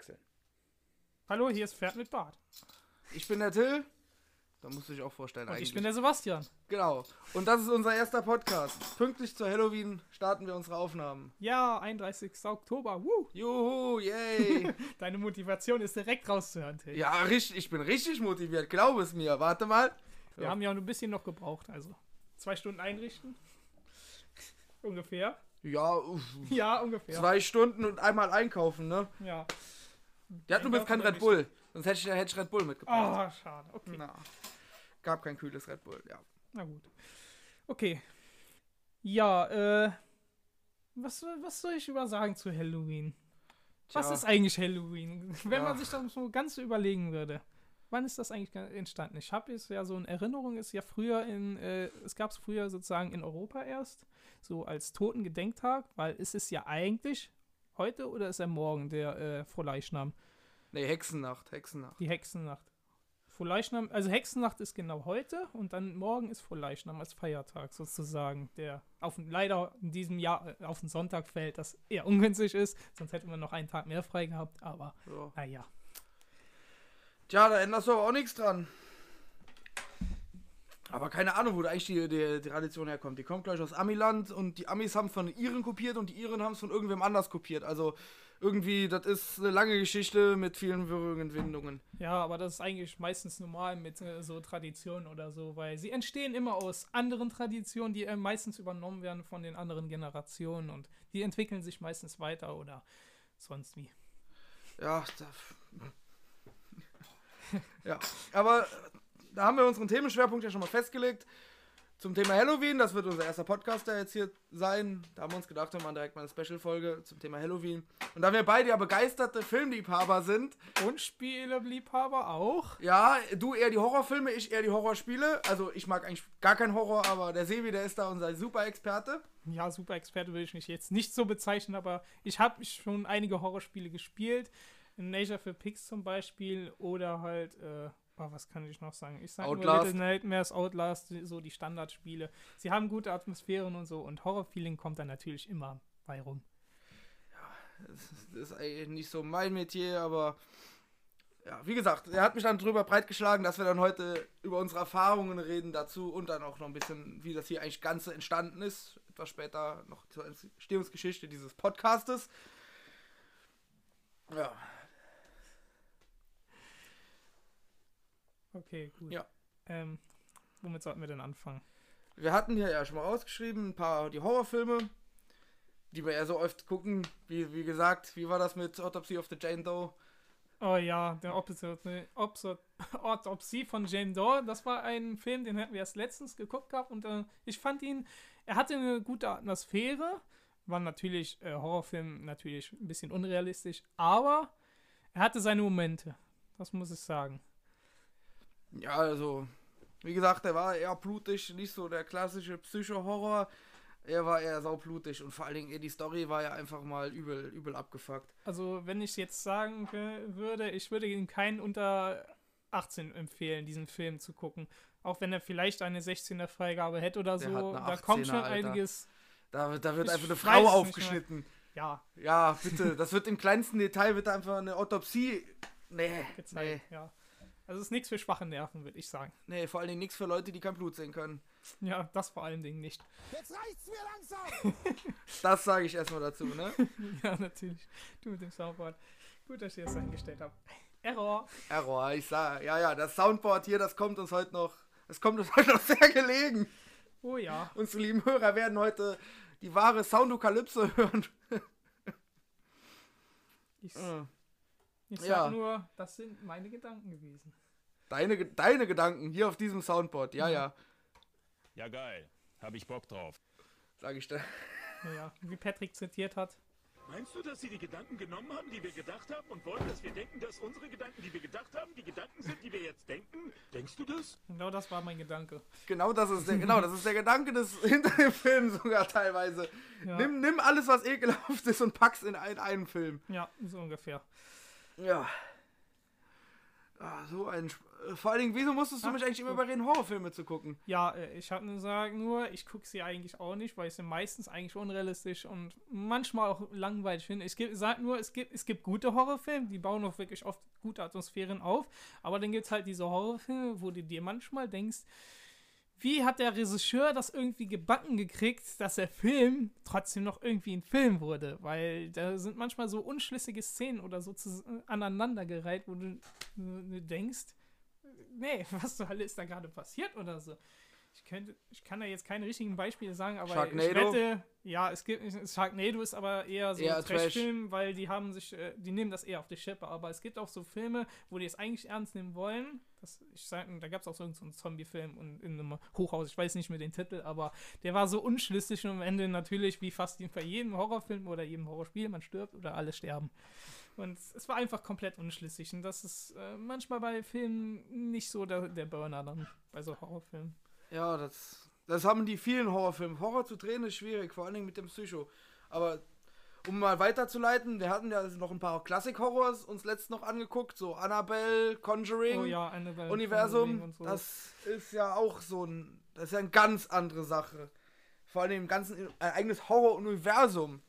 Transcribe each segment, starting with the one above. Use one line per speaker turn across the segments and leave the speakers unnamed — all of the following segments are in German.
wechseln.
Hallo, hier ist Pferd mit Bart.
Ich bin der Till. Da musst du dich auch vorstellen
Und
eigentlich.
ich bin der Sebastian.
genau. Und das ist unser erster Podcast. Pünktlich zu Halloween starten wir unsere Aufnahmen.
Ja, 31. Oktober. Woo.
Juhu, yay.
Deine Motivation ist direkt rauszuhören, Till.
ja, richtig, ich bin richtig motiviert. Glaub es mir. Warte mal.
Wir haben ja auch ein bisschen noch gebraucht, also zwei Stunden einrichten. ungefähr.
Ja, uff,
Ja, ungefähr.
zwei Stunden und einmal einkaufen, ne?
Ja.
Der hat übrigens kein Red Bull. Sonst hätte ich, hätte ich Red Bull mitgebracht.
Oh, schade. Okay.
Na, gab kein kühles Red Bull, ja.
Na gut. Okay. Ja, äh. Was, was soll ich über sagen zu Halloween? Was
Tja.
ist eigentlich Halloween? Wenn
Ja.
man sich das so ganz überlegen würde. Wann ist das eigentlich entstanden? Ich habe es ja so in Erinnerung, ist ja früher in, äh, es gab es früher sozusagen in Europa erst, so als Totengedenktag, weil es ist ja eigentlich heute oder ist er morgen der äh, Frohleichnam,
Nee, Hexennacht, Hexennacht.
die Hexennacht. Frohleichnam, also Hexennacht ist genau heute und dann morgen ist Frohleichnam als Feiertag sozusagen, der auf, leider in diesem Jahr äh, auf den Sonntag fällt, das eher ungünstig ist, sonst hätte man noch einen Tag mehr frei gehabt, aber
So.
naja.
Tja, da änderst du aber auch nichts dran. Aber keine Ahnung, wo da eigentlich die, die, die Tradition herkommt. Die kommt gleich aus Amiland und die Amis haben es von Iren kopiert und die Iren haben es von irgendwem anders kopiert. Also irgendwie, das ist eine lange Geschichte mit vielen Wirrungen und Windungen.
Ja, aber das ist eigentlich meistens normal mit äh, so Traditionen oder so, weil sie entstehen immer aus anderen Traditionen, die äh, meistens übernommen werden von den anderen Generationen und die entwickeln sich meistens weiter oder sonst wie.
Ja, da, ja, aber da haben wir unseren Themenschwerpunkt ja schon mal festgelegt. Zum Thema Halloween, das wird unser erster Podcast da jetzt hier sein. Da haben wir uns gedacht, wir machen direkt mal eine Special-Folge zum Thema Halloween. Und da wir beide ja begeisterte Filmliebhaber sind,
Und Spieleliebhaber auch.
ja, du eher die Horrorfilme, ich eher die Horrorspiele. Also ich mag eigentlich gar keinen Horror, aber der Sevi, der ist da unser Super-Experte.
Ja, super Experte würde ich mich jetzt nicht so bezeichnen, aber ich habe schon einige Horrorspiele gespielt. Nature for Pigs zum Beispiel oder halt, äh, oh, was kann ich noch sagen? Ich sage nur. Little Nightmares, Outlast, so die Standardspiele. Sie haben gute Atmosphären und so und Horrorfeeling kommt dann natürlich immer bei rum.
Das ist eigentlich nicht so mein Metier, aber ja, wie gesagt, er hat mich dann drüber breitgeschlagen, dass wir dann heute über unsere Erfahrungen reden dazu und dann auch noch ein bisschen, wie das hier eigentlich Ganze entstanden ist. Etwas später noch zur Entstehungsgeschichte dieses Podcastes. Ja,
Okay, gut.
Ja.
Ähm, womit sollten wir denn anfangen?
wir hatten hier ja schon mal rausgeschrieben, ein paar die Horrorfilme, die wir ja so oft gucken. Wie, wie gesagt, wie war das mit Autopsy of the Jane Doe?
Oh ja, der Autopsie, Autopsie von Jane Doe, das war ein Film, den hatten wir erst letztens geguckt gehabt und äh, ich fand ihn, er hatte eine gute Atmosphäre, war natürlich, äh, Horrorfilm natürlich ein bisschen unrealistisch, aber er hatte seine Momente, das muss ich sagen.
Ja, also, wie gesagt, er war eher blutig, nicht so der klassische Psycho-Horror. Er war eher saublutig und vor allen Dingen, die Story war ja einfach mal übel, übel abgefuckt.
Also wenn ich jetzt sagen wü- würde, ich würde ihm keinen unter 18 empfehlen, diesen Film zu gucken. Auch wenn er vielleicht eine 16er Freigabe hätte oder
Der
so, da kommt
18er,
schon
Alter.
einiges.
Da, wird- da wird
Ich
einfach eine Frau aufgeschnitten.
Ja,
Ja, bitte, das wird im kleinsten Detail, wird einfach eine Autopsie. Nee, nee,
gezeigt, ja. Also es ist nichts für schwache Nerven, würde ich sagen.
nee, vor allen Dingen nichts für Leute, die kein Blut sehen können.
Ja, das vor allen Dingen nicht.
Jetzt reicht's mir langsam!
Das sage ich erstmal dazu, ne?
ja, natürlich. Du mit dem Soundboard. Gut, dass ich das eingestellt habe. Error.
Error, ich sag, ja, ja, das Soundboard hier, das kommt uns heute noch, es kommt uns heute noch sehr gelegen.
Oh ja.
Unsere lieben Hörer werden heute die wahre Soundokalypse hören.
Ich,
Äh,
ich sag
ja.
nur, das sind meine Gedanken gewesen.
Deine, deine Gedanken hier auf diesem Soundboard, ja, ja,
Ja, geil. Hab ich Bock drauf.
sage ich da.
Naja, wie Patrick zitiert hat.
Meinst du, dass sie die Gedanken genommen haben, die wir gedacht haben und wollen, dass wir denken, dass unsere Gedanken, die wir gedacht haben, die Gedanken sind, die wir jetzt denken? Denkst du das?
Genau das war mein Gedanke.
Genau das ist der, genau, das ist der Gedanke des hinter dem Film sogar teilweise.
Ja.
Nimm, nimm alles, was ekelhaft ist und pack's in, ein, einen Film.
Ja, so ungefähr.
Ja. Ah, so ein. Äh, Vor allen Dingen, wieso musstest du
Ach,
mich eigentlich immer überreden, Horrorfilme zu gucken?
Ja, äh, ich habe gesagt nur, ich gucke sie eigentlich auch nicht, weil ich sie meistens eigentlich unrealistisch und manchmal auch langweilig finde. Ich sage nur, es gibt, es gibt gute Horrorfilme, die bauen auch wirklich oft gute Atmosphären auf, aber dann gibt es halt diese Horrorfilme, wo du dir manchmal denkst, wie hat der Regisseur das irgendwie gebacken gekriegt, dass der Film trotzdem noch irgendwie ein Film wurde? Weil da sind manchmal so unschlüssige Szenen oder so aneinandergereiht, wo du, denkst, nee, was zur Hölle ist da gerade passiert oder so. Ich, könnte, ich kann da jetzt keine richtigen Beispiele sagen, aber
Sharknado?
ich wette, ja, es gibt Sharknado ist aber eher so ein
Trash.
Trash-Film, weil die haben sich, äh, die nehmen das eher auf die Schippe. Aber es gibt auch so Filme, wo die es eigentlich ernst nehmen wollen. Das, ich sag, da gab es auch so einen Zombie-Film und in einem Hochhaus, ich weiß nicht mehr den Titel, aber der war so unschlüssig und am Ende natürlich, wie fast bei jedem Horrorfilm oder jedem Horrorspiel, man stirbt oder alle sterben. Und es war einfach komplett unschlüssig. Und das ist äh, manchmal bei Filmen nicht so der, der Burner dann, bei so Horrorfilmen.
Ja, das, das haben die vielen Horrorfilme. Horror zu drehen ist schwierig, vor allen Dingen mit dem Psycho. Aber um mal weiterzuleiten, wir hatten ja noch ein paar Klassik-Horrors uns letzt noch angeguckt, so Annabelle, Conjuring,
Oh ja, Annabelle
Universum.
Conjuring so.
Das ist ja auch so ein, das ist ja eine ganz andere Sache. Vor allem im ganzen, ein eigenes Horror-Universum.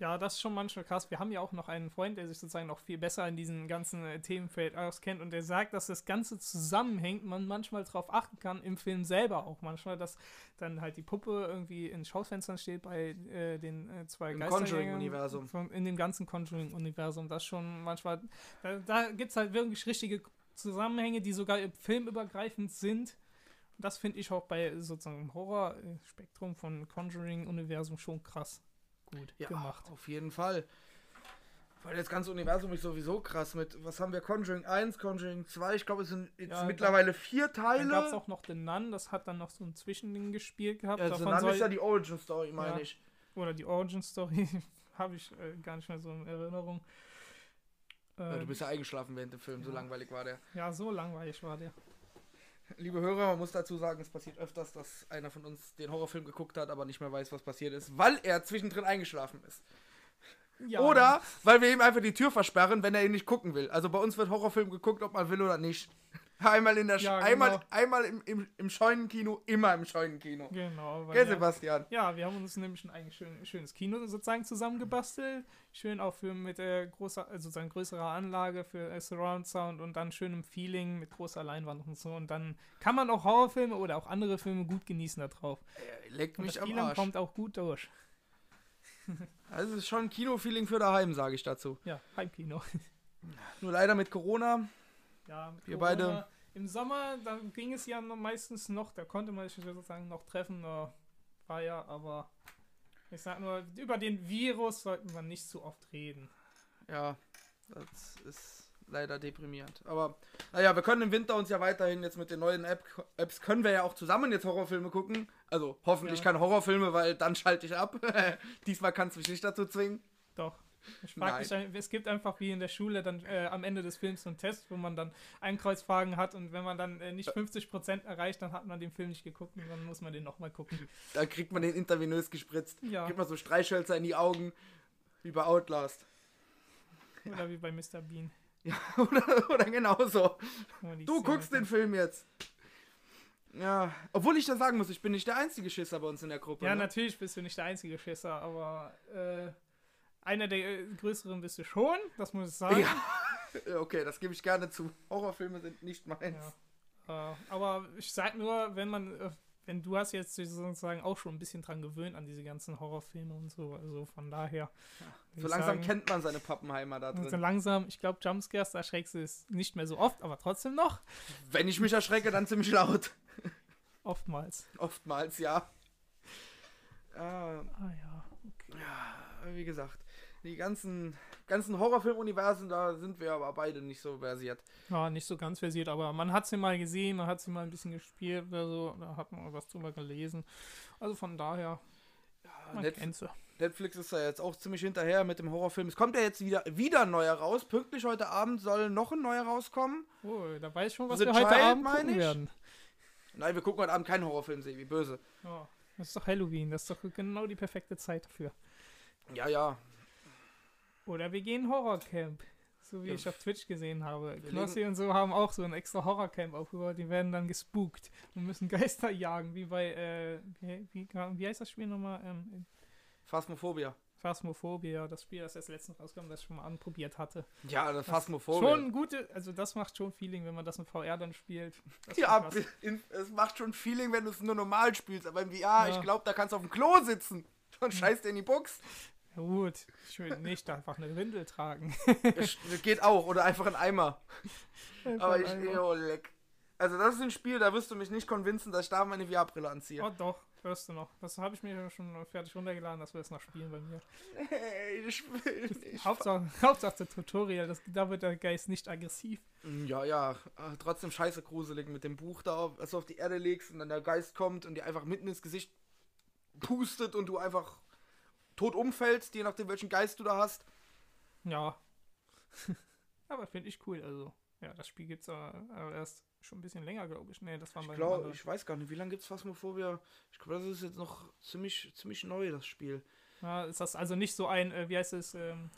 Ja, das ist schon manchmal krass. Wir haben ja auch noch einen Freund, der sich sozusagen noch viel besser in diesem ganzen äh, Themenfeld auskennt und der sagt, dass das Ganze zusammenhängt, man manchmal darauf achten kann, im Film selber auch manchmal, dass dann halt die Puppe irgendwie in Schaufenstern steht bei äh, den äh, zwei
Im Conjuring-Universum.
In dem ganzen Conjuring-Universum, das schon manchmal, da, da gibt es halt wirklich richtige Zusammenhänge, die sogar filmübergreifend sind. Und das finde ich auch bei sozusagen Horror-Spektrum von Conjuring-Universum schon krass gut
Ja,
gemacht.
auf jeden Fall. Weil das ganze Universum ist sowieso krass mit, was haben wir, Conjuring 1, Conjuring 2, ich glaube es sind jetzt
Ja,
mittlerweile vier
Dann
Teile.
gab es auch noch The Nun, das hat dann noch so ein Zwischending gespielt gehabt.
also
Davon
dann
soll,
ist ja die Origin Story, meine
Ja.
ich.
oder die Origin Story, habe ich äh, gar nicht mehr so in Erinnerung.
Ja,
Äh,
du bist ja eingeschlafen während dem Film, so
ja.
langweilig war der.
ja, so langweilig war der.
Liebe Hörer, man muss dazu sagen, es passiert öfters, dass einer von uns den Horrorfilm geguckt hat, aber nicht mehr weiß, was passiert ist, weil er zwischendrin eingeschlafen ist.
Ja,
Oder weil wir ihm einfach die Tür versperren, wenn er ihn nicht gucken will. Also bei uns wird Horrorfilm geguckt, ob man will oder nicht. Einmal in der
Ja,
einmal,
genau.
einmal im, im, im Scheunenkino, immer im Scheunenkino.
Genau.
Gell,
ja,
Sebastian?
ja, wir haben uns nämlich ein eigentlich schön, schönes Kino sozusagen zusammengebastelt. Schön auch für mit äh, großer, also sozusagen größerer Anlage für äh, Surround Sound und dann schönem Feeling mit großer Leinwand und so. Und dann kann man auch Horrorfilme oder auch andere Filme gut genießen da drauf.
Leckt
Und
mich
das
am
Feeling
Arsch.
kommt auch gut durch.
Also es ist schon ein Kinofeeling für daheim, sage ich dazu.
Ja, Heimkino.
Nur leider mit Corona.
Ja, mit
Wir
Corona.
beide-
Im Sommer, da ging es ja noch meistens noch, da konnte man sich sozusagen noch treffen, war ja, aber ich sag nur, über den Virus sollten wir nicht zu oft reden.
Ja, das ist leider deprimierend. Aber naja, wir können im Winter uns ja weiterhin jetzt mit den neuen App Apps, können wir ja auch zusammen jetzt Horrorfilme gucken. Also hoffentlich
Ja.
keine Horrorfilme, weil dann schalte ich ab. Diesmal kannst du mich nicht dazu zwingen.
Doch. Ich frag mich, es gibt einfach wie in der Schule dann äh, am Ende des Films so einen Test, wo man dann Einkreuzfragen hat und wenn man dann äh, nicht 50% erreicht, dann hat man den Film nicht geguckt und dann muss man den nochmal gucken.
Da kriegt man den intravenös gespritzt.
Ja,
Kriegt man so Streichhölzer in die Augen, wie bei Outlast.
oder wie bei Mr. Bean.
oder, oder genauso.
die
Du guckst den. Film jetzt. Ja, obwohl ich da sagen muss, ich bin nicht der einzige Schisser bei uns in der Gruppe.
Ja,
ne?
natürlich bist du nicht der einzige Schisser, aber äh, einer der äh, größeren bist du schon, das muss ich sagen.
Ja, okay, das gebe ich gerne zu. Horrorfilme sind nicht meins.
Ja. Äh, aber ich sag nur, wenn man, äh, wenn du hast jetzt sozusagen auch schon ein bisschen dran gewöhnt an diese ganzen Horrorfilme und so, also von daher. würd
So langsam
sagen,
kennt man seine Pappenheimer da
und so
drin.
langsam, ich glaube, Jumpscares, da erschreckst du es nicht mehr so oft, aber trotzdem noch.
Wenn ich mich erschrecke, dann ziemlich laut.
Oftmals.
Oftmals, ja. Ah,
Ah ja.
ja, wie gesagt, die ganzen, ganzen Horrorfilm-Universen, da sind wir aber beide nicht so versiert.
Ja, nicht so ganz versiert, aber man hat sie mal gesehen, man hat sie mal ein bisschen gespielt oder so, da hat man was drüber gelesen. Also von daher, man
Netf
kennt sie.
Netflix ist ja jetzt auch ziemlich hinterher mit dem Horrorfilm. Es kommt ja jetzt wieder, wieder ein neuer raus. Pünktlich heute Abend soll noch ein neuer rauskommen.
Oh, da weiß ich schon, was
The
wir heute
Child,
Abend
meine
gucken
ich?
werden.
Nein, wir gucken heute Abend keinen Horrorfilm, Sebi, böse.
Ja, das ist doch Halloween, das ist doch genau die perfekte Zeit dafür.
Ja, ja.
Oder wir gehen Horrorcamp. So wie
Ja.
ich auf Twitch gesehen habe.
Wir
Knossi und so haben auch so ein extra Horrorcamp aufgebaut. Die werden dann gespukt und müssen Geister jagen, wie bei, äh, wie, wie, wie heißt das Spiel nochmal? Ähm,
Phasmophobia.
Phasmophobia, das Spiel, das erst letztens rauskam, das ich schon mal anprobiert hatte.
Ja, das Phasmophobia.
Schon gute, also das macht schon Feeling, wenn man das in VR dann spielt. Das
Ja, in, es macht schon Feeling, wenn du es nur normal spielst, aber im VR,
Ja.
ich glaube, da kannst du auf dem Klo sitzen und scheißt dir in die Box.
Gut, ich will nicht einfach eine Windel tragen.
Das geht auch, oder einfach ein Eimer. Aber ich,
Einfach-
oh, leck. Also das ist ein Spiel, da wirst du mich nicht convincen, dass ich da meine VR-Brille anziehe.
Oh doch, hörst du noch. Das habe ich mir schon fertig runtergeladen, dass wir das noch spielen bei mir.
Hey, ich will nicht.
Hauptsache, Hauptsache der Tutorial, das, da wird der Geist nicht aggressiv.
Ja, ja, äh, trotzdem scheiße gruselig mit dem Buch da, was du auf die Erde legst und dann der Geist kommt und dir einfach mitten ins Gesicht pustet und du einfach tot umfällst, je nachdem welchen Geist du da hast.
Ja. Aber finde ich cool, also. Ja, das Spiel gibt es aber erst schon ein bisschen länger, glaube ich. Nee, das war
Ich glaube, ich weiß gar nicht, wie lange gibt es Phasmophobia? Ich glaube, das ist jetzt noch ziemlich, ziemlich neu, das Spiel.
Ja, ist das also nicht so ein, äh, wie heißt es, ähm,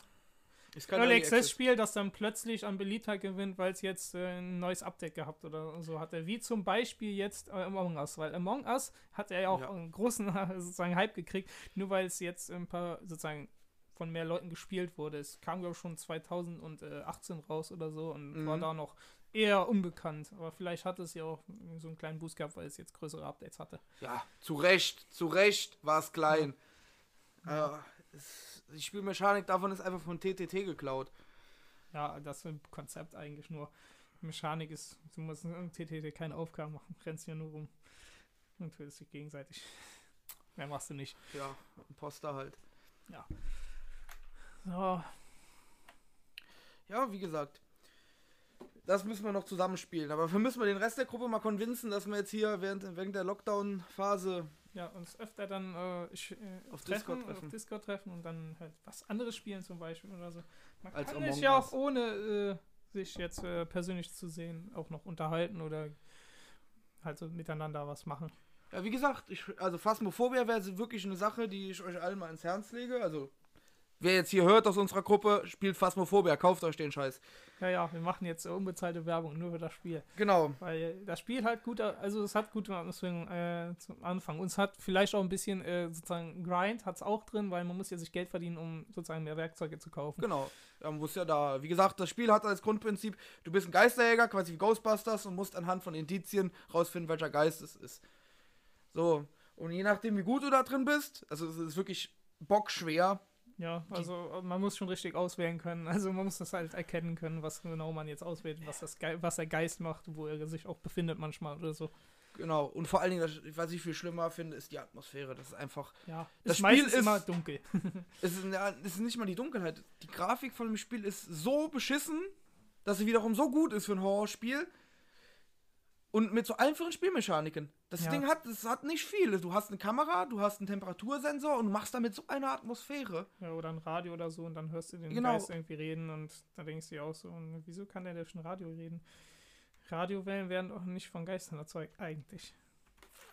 Early Access Spiel, das dann plötzlich an Beliebtheit gewinnt, weil es jetzt äh, ein neues Update gehabt oder so hatte. Wie zum Beispiel jetzt äh, Among Us, weil Among Us hat ja auch
Ja.
einen großen sozusagen Hype gekriegt, nur weil es jetzt ein paar sozusagen von mehr Leuten gespielt wurde. Es kam glaube ich schon 2018 raus oder so und war
Mhm.
da noch eher unbekannt. Aber vielleicht hat es ja auch so einen kleinen Boost gehabt, weil es jetzt größere Updates hatte.
Ja, zu Recht, zu Recht war es klein. Äh, es, die Spielmechanik davon ist einfach von TTT geklaut.
Ja, das ist ein Konzept eigentlich nur. Mechanik ist, du musst im TTT keine Aufgaben machen, rennst hier nur rum und tötest dich gegenseitig. Mehr machst du nicht.
Ja, Imposter halt.
So,
Ja, wie gesagt. Das müssen wir noch zusammenspielen. Aber wir müssen wir den Rest der Gruppe mal convincen, dass wir jetzt hier während, während der Lockdown-Phase.
Ja, uns öfter dann äh, ich, äh,
Auf
treffen,
Discord treffen.
auf Discord treffen und dann halt was anderes spielen zum Beispiel oder so. Man
Als
kann sich ja auch ohne äh, sich jetzt äh, persönlich zu sehen auch noch unterhalten oder halt so miteinander was machen.
Ja, wie gesagt, ich, also Phasmophobia wäre wirklich eine Sache, die ich euch allen mal ins Herz lege. Also, wer jetzt hier hört aus unserer Gruppe, spielt Phasmophobia, kauft euch den Scheiß.
Ja, ja, wir machen jetzt unbezahlte Werbung nur für das Spiel.
Genau.
Weil das Spiel hat gut, also es hat gute Atmosphäre äh, zum Anfang. Und es hat vielleicht auch ein bisschen äh, sozusagen Grind, hat es auch drin, weil man muss ja sich Geld verdienen, um sozusagen mehr Werkzeuge zu kaufen.
Genau. Ja, man muss ja da, wie gesagt, das Spiel hat als Grundprinzip, du bist ein Geisterjäger, quasi wie Ghostbusters und musst anhand von Indizien rausfinden, welcher Geist es ist. So. Und je nachdem, wie gut du da drin bist, also es ist wirklich bockschwer.
Ja, also äh, man muss schon richtig auswählen können. Also man muss das halt erkennen können, was genau man jetzt auswählt, was, das Ge was der Geist macht, wo er sich auch befindet manchmal oder so.
Genau. Und vor allen Dingen, was ich viel schlimmer finde, ist die Atmosphäre. Das ist einfach.
Ja,
Das
ist
Spiel ist-
immer dunkel.
Es ist, es ist nicht mal die Dunkelheit. Die Grafik von dem Spiel ist so beschissen, dass sie wiederum so gut ist für ein Horrorspiel. Und mit so einfachen Spielmechaniken. Das
Ja.
Ding hat, es hat nicht viel. Du hast eine Kamera, du hast einen Temperatursensor und du machst damit so eine Atmosphäre.
Ja, oder ein Radio oder so und dann hörst du den
Genau.
Geist irgendwie reden und da denkst du dir auch so, und wieso kann der durch ein Radio reden? Radiowellen werden doch nicht von Geistern erzeugt, eigentlich.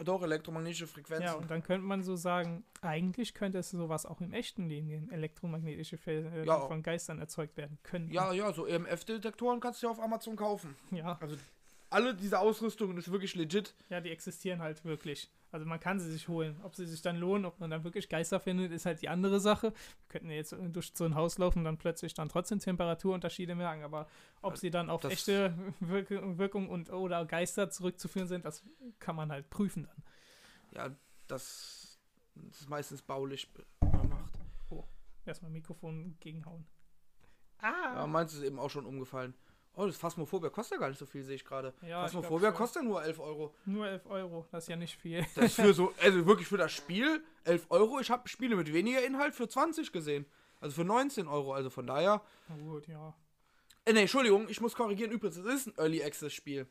Doch, elektromagnetische Frequenzen.
Ja, und dann könnte man so sagen, eigentlich könnte es sowas auch im echten Leben geben, elektromagnetische Felder, äh,
Ja.
von Geistern erzeugt werden können.
ja, ja, so EMF-Detektoren kannst du ja auf Amazon kaufen.
ja,
Also alle diese Ausrüstungen ist wirklich legit.
ja, die existieren halt wirklich. Also man kann sie sich holen. Ob sie sich dann lohnen, ob man dann wirklich Geister findet, ist halt die andere Sache. Wir könnten ja jetzt durch so ein Haus laufen und dann plötzlich dann trotzdem Temperaturunterschiede merken, aber ob
Ja,
sie dann auf
das-
echte Wirk Wirkung und oder Geister zurückzuführen sind, das kann man halt prüfen dann.
Ja, das, ist meistens baulich gemacht.
Erstmal Mikrofon gegenhauen.
Ja,
Ah!
meins ist eben auch schon umgefallen. Oh, das Phasmophobia kostet ja gar nicht so viel, sehe ich gerade.
Ja, ich
Phasmophobia
schon.
kostet ja nur 11 Euro.
Nur 11 Euro, das ist ja nicht viel.
Das ist für so, also wirklich für das Spiel 11 Euro. Ich habe Spiele mit weniger Inhalt für 20 gesehen. Also für 19 Euro. Also von daher.
Na gut, ja.
Äh, nee, Entschuldigung, ich muss korrigieren. Übrigens, es ist ein Early Access Spiel.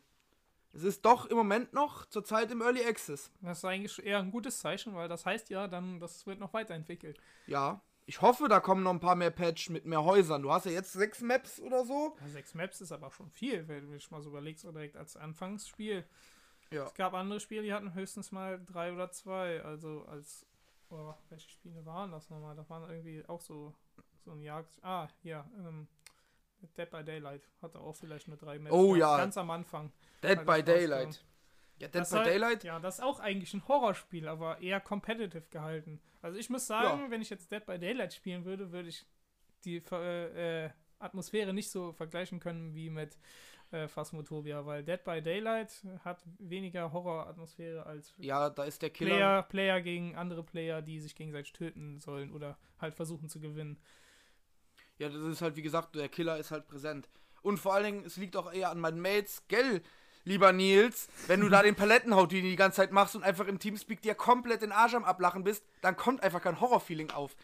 Es ist doch im Moment noch zurzeit im Early Access.
Das ist eigentlich eher ein gutes Zeichen, weil das heißt ja dann, das wird noch weiterentwickelt.
Ja. Ich hoffe, da kommen noch ein paar mehr Patch mit mehr Häusern. Du hast ja jetzt sechs Maps oder so.
Ja, sechs Maps ist aber schon viel, wenn du dich mal so überlegst, oder direkt als Anfangsspiel.
Ja.
Es gab andere Spiele, die hatten höchstens mal drei oder zwei. Also als. Oh, welche Spiele waren das nochmal? Das waren irgendwie auch so, so ein Jagd. Ah, ja. Ähm, Dead by Daylight hatte auch vielleicht nur drei Maps.
Oh ja.
Ganz am Anfang.
Dead by Daylight. Ja, Dead
Das
by
soll-
Daylight.
Ja, das ist auch eigentlich ein Horrorspiel, aber eher competitive gehalten. Also ich muss sagen,
Ja.
wenn ich jetzt Dead by Daylight spielen würde, würde ich die äh, äh, Atmosphäre nicht so vergleichen können wie mit äh, Phasmophobia, weil Dead by Daylight hat weniger Horroratmosphäre als
Ja, da ist der Killer.
Player, Player gegen andere Player, die sich gegenseitig töten sollen oder halt versuchen zu gewinnen.
Ja, das ist halt, wie gesagt, der Killer ist halt präsent. Und vor allen Dingen, es liegt auch eher an meinen Mates, gell, lieber Nils, wenn du da den Palettenhaut, die du die ganze Zeit machst und einfach im Teamspeak dir komplett den Arsch am Ablachen bist, dann kommt einfach kein Horrorfeeling auf.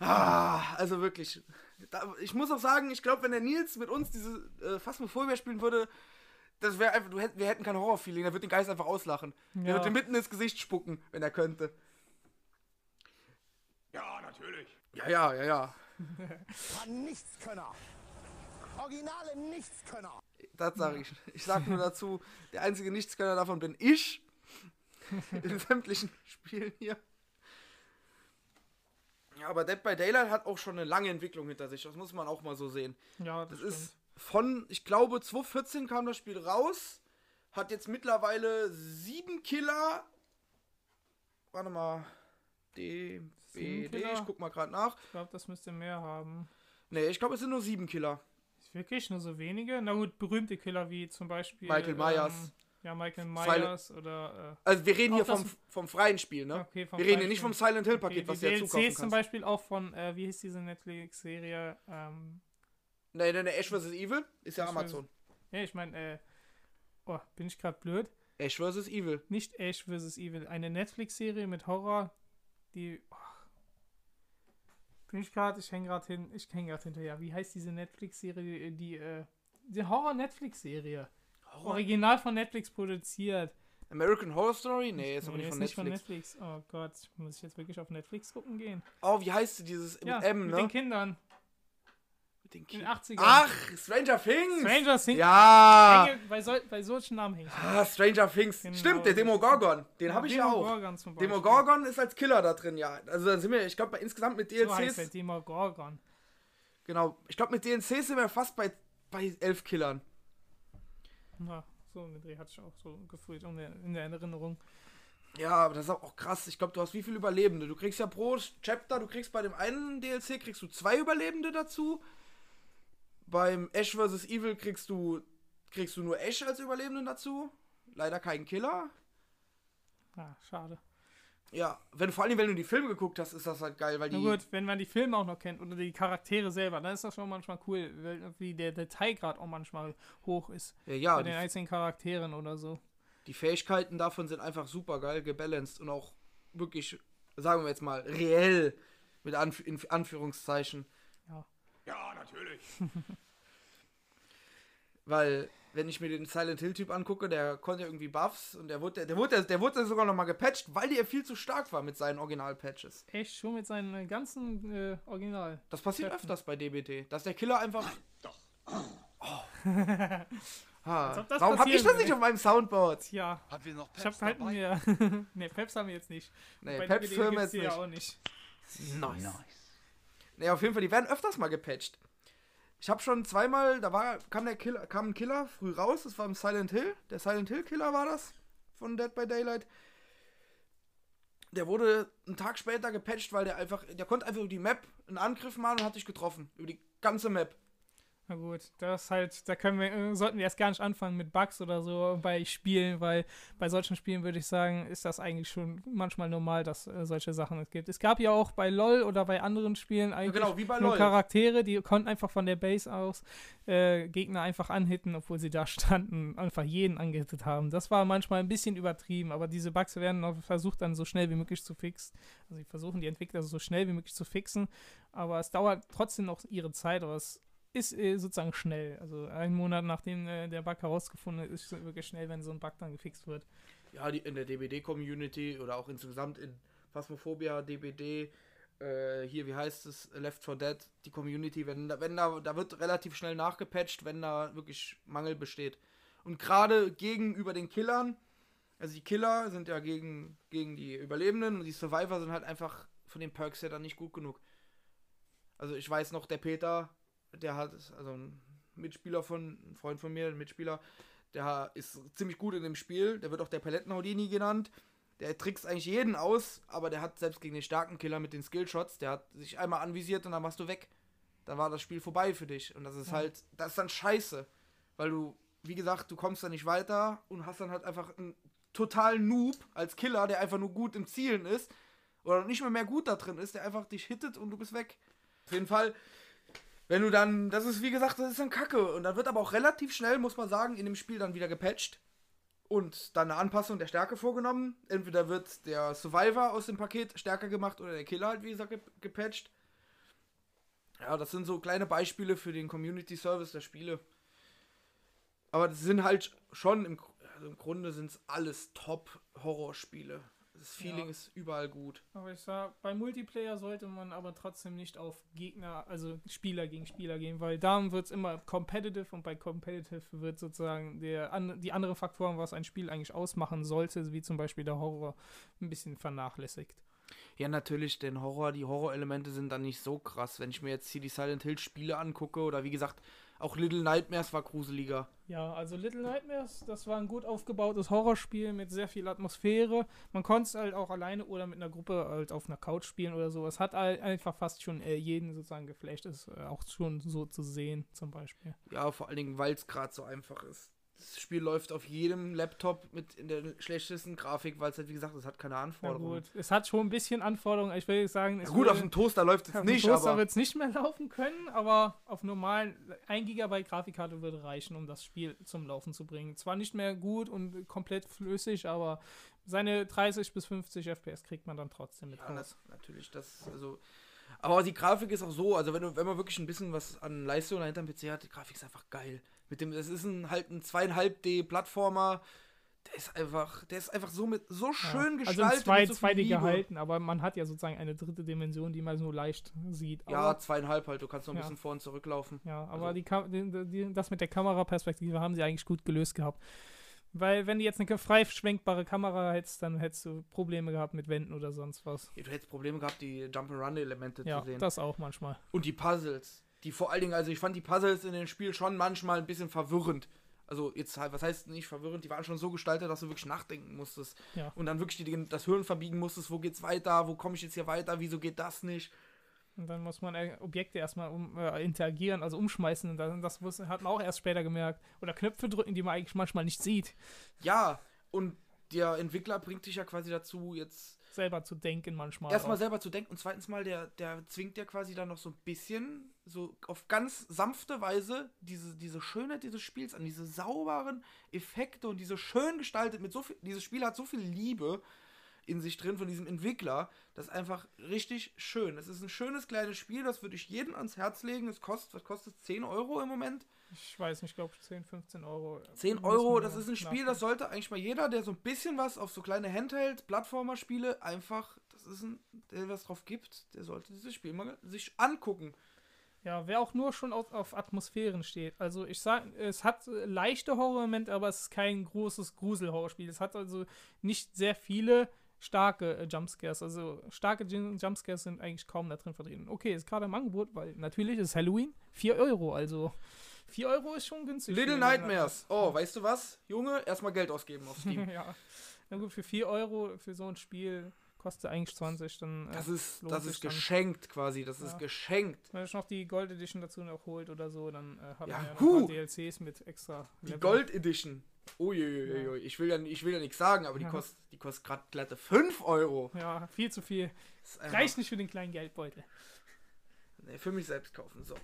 Ah, also wirklich. Da, ich muss auch sagen, ich glaube, wenn der Nils mit uns diese äh, Phasmophobia spielen würde, das wäre einfach, du hätt, wir hätten kein Horrorfeeling, der würde den Geist einfach auslachen. Der
Ja.
würde dir mitten ins Gesicht spucken, wenn er könnte.
Ja, natürlich.
Ja, ja, ja, ja.
Nichtskönner. Originale Nichtskönner.
Das sage ich. Ich sage nur dazu, der einzige Nichtskönner davon bin ich. In sämtlichen Spielen hier. Ja, aber Dead by Daylight hat auch schon eine lange Entwicklung hinter sich. Das muss man auch mal so sehen.
Ja, das,
Das ist von, ich glaube, 2014 kam das Spiel raus. Hat jetzt mittlerweile sieben Killer. Warte mal. D, B, D. Ich guck mal gerade nach.
Ich glaube, das müsste mehr haben.
Nee, ich glaube, es sind nur sieben Killer.
Wirklich nur so wenige? Na gut, berühmte Killer wie zum Beispiel.
Michael Myers.
Ähm, ja, Michael
Silent-
Myers oder.
Also, wir reden hier vom, vom freien Spiel,
Äh,
ne?
okay, vom
wir reden hier nicht vom Silent Hill
Okay,
was du dazu kaufen
DLCs zum
kannst.
Beispiel auch von, äh, wie hieß diese Netflix-Serie? Ähm,
Nee, nee, nee, Ash vs. Evil ist ja
Ash
Amazon.
ja, ich meine, äh, oh, bin ich gerade blöd?
Ash vs. Evil.
Nicht Ash vs. Evil, eine Netflix-Serie mit Horror, die. Oh, bin ich gerade, ich hänge gerade hin, ich hänge gerade hinterher. Wie heißt diese Netflix-Serie, die, äh, die Horror-Netflix-Serie? Original von Netflix produziert.
American Horror Story? Nee, ist aber
Nee,
nicht
ist
von Netflix.
nicht von Netflix. Oh Gott, muss ich jetzt wirklich auf Netflix gucken gehen?
Oh, wie heißt sie dieses
Ja,
mit M,
mit
ne?
den Kindern.
Mit den
In
Ki-
den 80ern.
Ach, Stranger Things!
Stranger Things.
Ja!
Hänge, bei, sol bei solchen Namen hängt.
Ah, Stranger Things.
Genau.
Stimmt, der Demogorgon. Den habe ich ja auch.
Demogorgon zum Beispiel.
Demogorgon ist als Killer da drin, ja. Also dann sind wir, ich glaube, insgesamt mit
So heißt
DLCs.
der Demogorgon.
genau, ich glaube, mit DLCs sind wir fast bei, bei elf Killern.
Na, so eine Dreh hatte ich auch so gefühlt in der, in der Erinnerung.
Ja, aber das ist auch krass. Ich glaube, du hast wie viele Überlebende? Du kriegst ja pro Chapter, du kriegst bei dem einen DLC kriegst du zwei Überlebende dazu. Beim Ash vs. Evil kriegst du kriegst du nur Ash als Überlebenden dazu. Leider kein Killer.
Ah, schade.
Ja, wenn vor allem wenn du die Filme geguckt hast, ist das halt geil, weil die
Na gut, wenn man die Filme auch noch kennt oder die Charaktere selber, dann ist das schon manchmal cool, weil- wie der Detailgrad auch manchmal hoch ist.
ja, ja
bei den einzelnen Charakteren oder so.
die Fähigkeiten davon sind einfach super geil gebalanced und auch wirklich sagen wir jetzt mal reell mit Anf Anführungszeichen,
Ja, natürlich.
weil wenn ich mir den Silent Hill Typ angucke, der konnte ja irgendwie Buffs und der wurde der wurde der wurde sogar noch mal gepatcht, weil der viel zu stark war mit seinen Original Patches.
Echt schon mit seinen äh, ganzen äh, Original.
Das passiert
Treffen.
öfters bei DBT, dass der Killer einfach
Doch.
Ha,
ob das
Warum hab ich das nicht auf meinem Soundboard?
Ja,
Haben wir noch
ich hab
Peps
halt
dabei?
mir. ne, Peps haben wir jetzt nicht.
Nee,
Bei
Peps Firma
gibt's
jetzt nicht.
ja auch nicht.
Nice. Nee, auf jeden Fall, die werden öfters mal gepatcht. Ich habe schon zweimal, da war, kam der Killer, kam ein Killer früh raus, das war im Silent Hill. Der Silent Hill Killer war das von Dead by Daylight. Der wurde einen Tag später gepatcht, weil der einfach, der konnte einfach über die Map einen Angriff machen und hat dich getroffen. Über die ganze Map.
Na gut, das halt, da können wir, äh, sollten wir erst gar nicht anfangen mit Bugs oder so bei Spielen, weil bei solchen Spielen würde ich sagen, ist das eigentlich schon manchmal normal, dass äh, solche Sachen es gibt. Es gab ja auch bei LOL oder bei anderen Spielen eigentlich
genau, wie bei
nur. Charaktere, die konnten einfach von der Base aus äh, Gegner einfach anhitten, obwohl sie da standen, einfach jeden angehittet haben. Das war manchmal ein bisschen übertrieben, aber diese Bugs werden noch versucht dann so schnell wie möglich zu fixen. Also sie versuchen die Entwickler so schnell wie möglich zu fixen, aber es dauert trotzdem noch ihre Zeit, aber es ist äh, sozusagen schnell. Also einen Monat nachdem äh, der Bug herausgefunden ist, ist es wirklich schnell, wenn so ein Bug dann gefixt wird.
Ja, die, in der DBD-Community oder auch insgesamt in Phasmophobia, DBD, äh, hier, wie heißt es, Left 4 Dead, die Community, wenn da, wenn da, da wird relativ schnell nachgepatcht, wenn da wirklich Mangel besteht. Und gerade gegenüber den Killern, also die Killer sind ja gegen, gegen die Überlebenden und die Survivor sind halt einfach von den Perks her dann nicht gut genug. Also ich weiß noch, der Peter, der hat, also ein Mitspieler von, ein Freund von mir, ein Mitspieler, der ist ziemlich gut in dem Spiel. Der wird auch der Palettenhoudini genannt. Der trickst eigentlich jeden aus, aber der hat selbst gegen den starken Killer mit den Skillshots, der hat sich einmal anvisiert und dann machst du weg. Dann war das Spiel vorbei für dich. Und das ist
Ja.
halt, das ist dann scheiße. Weil du, wie gesagt, du kommst da nicht weiter und hast dann halt einfach einen totalen Noob als Killer, der einfach nur gut im Zielen ist. Oder nicht mehr mehr gut da drin ist, der einfach dich hittet und du bist weg. Auf jeden Fall, wenn du dann, das ist wie gesagt, das ist dann Kacke. Und dann wird aber auch relativ schnell, muss man sagen, in dem Spiel dann wieder gepatcht. Und dann eine Anpassung der Stärke vorgenommen. Entweder wird der Survivor aus dem Paket stärker gemacht oder der Killer halt, wie gesagt, ge- gepatcht. Ja, das sind so kleine Beispiele für den Community Service der Spiele. Aber das sind halt schon im, also im Grunde sind es alles Top-Horrorspiele. Das Feeling
Ja.
ist überall gut.
Aber ich sag, bei Multiplayer sollte man aber trotzdem nicht auf Gegner, also Spieler gegen Spieler gehen, weil da wird es immer competitive und bei competitive wird sozusagen der, an, die andere Faktoren, was ein Spiel eigentlich ausmachen sollte, wie zum Beispiel der Horror, ein bisschen vernachlässigt.
Ja, natürlich, den Horror, die Horrorelemente sind dann nicht so krass. Wenn ich mir jetzt hier die Silent Hill Spiele angucke oder wie gesagt, auch Little Nightmares war gruseliger.
Ja, also Little Nightmares, das war ein gut aufgebautes Horrorspiel mit sehr viel Atmosphäre. Man konnte es halt auch alleine oder mit einer Gruppe halt auf einer Couch spielen oder so. Es hat halt einfach fast schon äh, jeden sozusagen geflasht, ist äh, auch schon so zu sehen zum Beispiel.
Ja, vor allen Dingen, weil es gerade so einfach ist. Das Spiel läuft auf jedem Laptop mit in der schlechtesten Grafik, weil es halt, wie gesagt, es hat keine Anforderungen.
gut, es hat schon ein bisschen Anforderungen. Ich will sagen, es
Ja, gut, auf dem Toaster läuft es
auf dem
nicht,
Toaster wird es nicht mehr laufen können, aber auf normalen 1 GB Grafikkarte würde reichen, um das Spiel zum Laufen zu bringen. Zwar nicht mehr gut und komplett flüssig, aber seine 30 bis 50 FPS kriegt man dann trotzdem mit
Ja,
raus.
das, natürlich, das, also. Aber die Grafik ist auch so, also wenn, wenn man wirklich ein bisschen was an Leistung dahinter dem PC hat, die Grafik ist einfach geil. Mit dem, es ist ein halt ein 2,5D-Plattformer, der ist einfach, der ist einfach so mit so schön
Ja.
gestaltet.
Also zwei,
so viel
2D
Liebe.
gehalten, aber man hat ja sozusagen eine dritte Dimension, die man so leicht sieht.
Ja,
Aber,
zweieinhalb halt, du kannst noch ein
Ja.
bisschen vor und zurücklaufen.
ja, aber
also-
die, Kam- die, die, das mit der Kameraperspektive haben sie eigentlich gut gelöst gehabt. Weil wenn du jetzt eine frei schwenkbare Kamera hättest, dann hättest du Probleme gehabt mit Wänden oder sonst was.
Du hättest Probleme gehabt, die Jump-and-Run-Elemente
Ja,
zu sehen.
das auch manchmal.
Und die Puzzles. Die vor allen Dingen, also ich fand die Puzzles in dem Spiel schon manchmal ein bisschen verwirrend. Also jetzt halt, was heißt nicht verwirrend, die waren schon so gestaltet, dass du wirklich nachdenken musstest.
Ja.
Und dann wirklich die, das Hirn verbiegen musstest, wo geht's weiter, wo komme ich jetzt hier weiter, wieso geht das nicht.
Und dann muss man Objekte erstmal um, äh, interagieren, also umschmeißen. Und dann, das muss, hat man auch erst später gemerkt. Oder Knöpfe drücken, die man eigentlich manchmal nicht sieht.
Ja, und der Entwickler bringt dich ja quasi dazu, jetzt
Selber zu denken manchmal.
erstmal selber zu denken und zweitens mal, der, der zwingt dir quasi dann noch so ein bisschen, so auf ganz sanfte Weise, diese, diese Schönheit dieses Spiels an, diese sauberen Effekte und diese schön gestaltet, mit so viel, dieses Spiel hat so viel Liebe in sich drin von diesem Entwickler, das ist einfach richtig schön. Es ist ein schönes kleines Spiel, das würde ich jedem ans Herz legen. Es kostet, was kostet es? 10 Euro im Moment?
Ich weiß nicht, ich glaube 10, 15 Euro.
10
Muss
Euro, das ist ein Spiel, das sollte eigentlich mal jeder, der so ein bisschen was auf so kleine Handheld-Plattformer-Spiele einfach, das ist ein, der was drauf gibt, der sollte dieses Spiel mal sich angucken.
Ja, wer auch nur schon auf, auf Atmosphären steht. Also ich sag, es hat äh, leichte Horrormomente, aber es ist kein großes Grusel-Horrorspiel. Es hat also nicht sehr viele starke äh, Jumpscares. Also starke Jumpscares sind eigentlich kaum da drin vertreten. Okay, ist gerade im Angebot, weil natürlich ist Halloween 4 Euro. Also 4 Euro ist schon günstig.
Little Nightmares. Oh, weißt du was? Junge, erstmal Geld ausgeben auf Steam.
ja. Na gut, für 4 Euro für so ein Spiel kostet eigentlich 20, dann. äh,
Das ist, das ist geschenkt quasi, das
Ja.
ist geschenkt.
Wenn sich noch die Gold Edition dazu noch holt oder so, dann äh, hat
Ja,
man ja noch
huh.
paar DLCs mit extra.
Die
Level.
Gold Edition. Uiuiui, ich will ja, ich will ja nichts sagen, aber die
Ja.
kostet, die kostet gerade glatte 5 Euro.
Ja, viel zu viel. Reicht nicht für den kleinen Geldbeutel.
Nee, für mich selbst kaufen. So.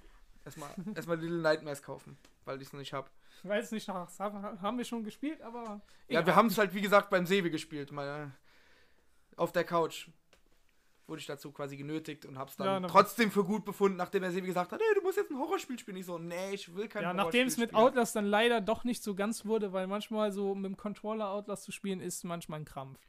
Erstmal, erstmal Little Nightmares kaufen, weil ich es nicht habe.
Ich weiß nicht, nach, haben wir schon gespielt, aber.
Ja,
egal.
wir haben es halt wie gesagt beim Sebi gespielt, mal auf der Couch. Wurde ich dazu quasi genötigt und hab's dann
Ja, dann-
trotzdem für gut befunden, nachdem der Sebi gesagt hat, nee, du musst jetzt ein Horrorspiel spielen. Ich so, nee, ich will kein
Ja,
Horrorspiel
nachdem es mit. Outlast dann leider doch nicht so ganz wurde, weil manchmal so mit dem Controller Outlast zu spielen ist manchmal ein Krampf.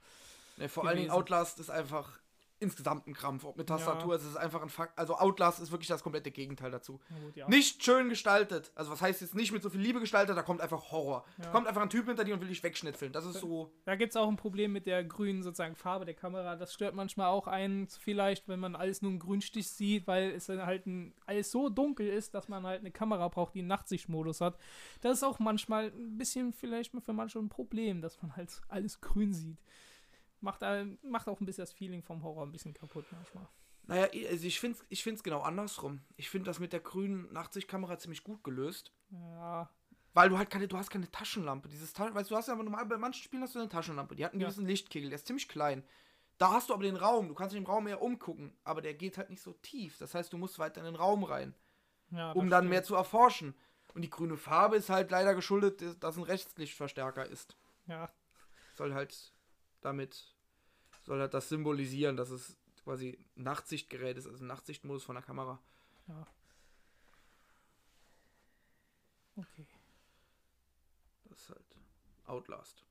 Nee, vor allen Dingen
gewesen.
Outlast ist einfach insgesamt ein Krampf. Ob mit Tastatur, es ist einfach ein Fakt. Also Outlast ist wirklich das komplette Gegenteil dazu.
Gut, ja.
Nicht schön gestaltet. Also was heißt jetzt nicht mit so viel Liebe gestaltet, da kommt einfach Horror.
Ja.
Kommt einfach ein Typ hinter dir und will dich wegschnitzeln. Das ist so.
Da gibt es auch ein Problem mit der grünen sozusagen Farbe der Kamera. Das stört manchmal auch einen vielleicht, wenn man alles nur im Grünstich sieht, weil es dann halt ein, alles so dunkel ist, dass man halt eine Kamera braucht, die einen Nachtsichtmodus hat. Das ist auch manchmal ein bisschen vielleicht für manche ein Problem, dass man halt alles grün sieht. Macht, ein- macht auch ein bisschen das Feeling vom Horror ein bisschen kaputt manchmal.
Naja, also ich finde es ich find's genau andersrum. Ich finde das mit der grünen Nachtsichtkamera ziemlich gut gelöst.
Ja,
Weil du halt keine, du hast keine Taschenlampe. Dieses Ta weißt du, du hast ja aber normal bei manchen Spielen hast du eine Taschenlampe. Die hat einen
Ja.
gewissen Lichtkegel, der ist ziemlich klein. Da hast du aber den Raum, du kannst dich im Raum mehr umgucken, aber der geht halt nicht so tief. Das heißt, du musst weiter in den Raum rein,
ja
um dann
stimmt.
mehr zu erforschen. Und die grüne Farbe ist halt leider geschuldet, dass ein Rechtslichtverstärker ist.
Ja,
Soll halt damit, soll halt das symbolisieren, dass es quasi ein Nachtsichtgerät ist, also ein Nachtsichtmodus von der Kamera.
ja. Okay.
Das ist halt Outlast.